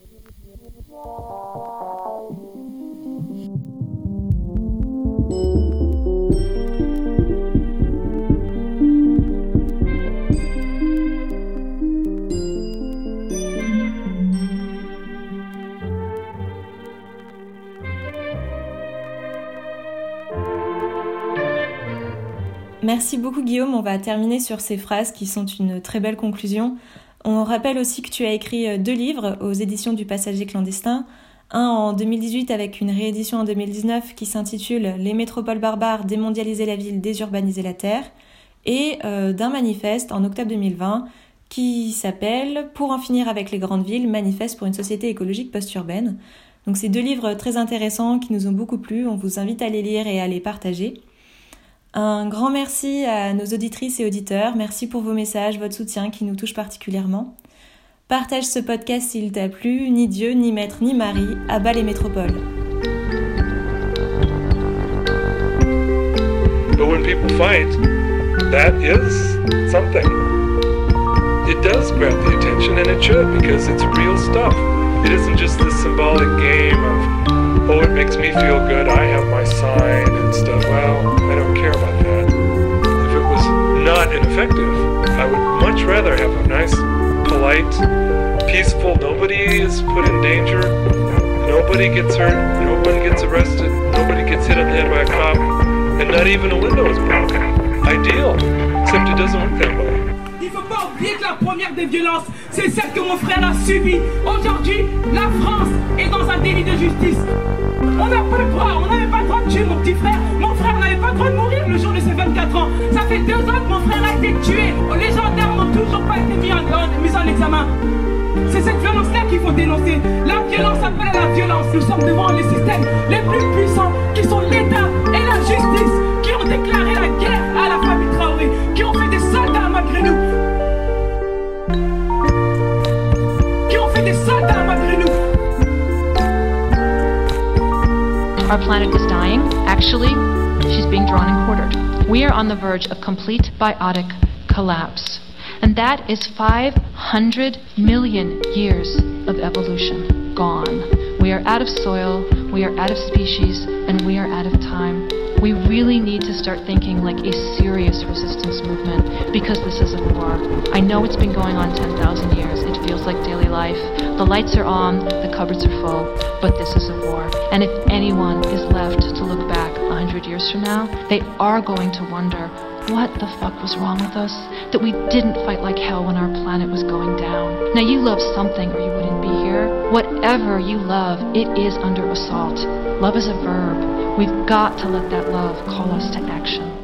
Merci beaucoup Guillaume, on va terminer sur ces phrases qui sont une très belle conclusion. On rappelle aussi que tu as écrit euh, deux livres aux éditions du Passager clandestin, un en 2018 avec une réédition en 2019 qui s'intitule Les métropoles barbares, démondialiser la ville, désurbaniser la terre, et euh, d'un manifeste en octobre 2020 qui s'appelle Pour en finir avec les grandes villes, manifeste pour une société écologique post-urbaine. Donc c'est deux livres très intéressants qui nous ont beaucoup plu, on vous invite à les lire et à les partager. Un grand merci à nos auditrices et auditeurs. Merci pour vos messages, votre soutien qui nous touche particulièrement. Partage ce podcast s'il t'a plu. Ni Dieu, ni Maître, ni Marie. Abat les métropoles. But when people fight, that is something. It does grab the attention, and it should because it's real stuff. It isn't just this symbolic game of, oh, it makes me feel good, I have my sign and stuff. Well, I don't care about that. If it was not ineffective, I would much rather have a nice, polite, peaceful, nobody is put in danger, nobody gets hurt, nobody gets arrested, nobody gets hit on the head by a cop, and not even a window is broken. Ideal, except it doesn't work that way. Il faut pas oublier que la première des violences, c'est celle que mon frère a subie. Aujourd'hui, la France est dans un délit de justice. On n'a pas le droit, on n'avait pas le droit de tuer mon petit frère. Mon frère n'avait pas le droit de mourir le jour de ses 24 ans. Ça fait deux ans que mon frère a été tué. Les gendarmes n'ont toujours pas été mis en, mis en examen. C'est cette violence-là qu'il faut dénoncer. La violence appelle à la violence. Nous sommes devant les systèmes les plus puissants qui sont l'État et la justice qui ont déclaré la guerre à la famille Traoré, qui ont fait des soldats malgré nous. Our planet is dying. Actually, she's being drawn and quartered. We are on the verge of complete biotic collapse. And that is 500 million years of evolution gone. We are out of soil, we are out of species, and we are out of time. We really need to start thinking like a serious resistance movement because this is a war. I know it's been going on 10,000 years. It feels like daily life. The lights are on, the cupboards are full, but this is a war. And if anyone is left to look back 100 years from now, they are going to wonder what the fuck was wrong with us? That we didn't fight like hell when our planet was going down. Now, you love something or you wouldn't be here. Whatever you love, it is under assault. Love is a verb. We've got to let that love call us to action.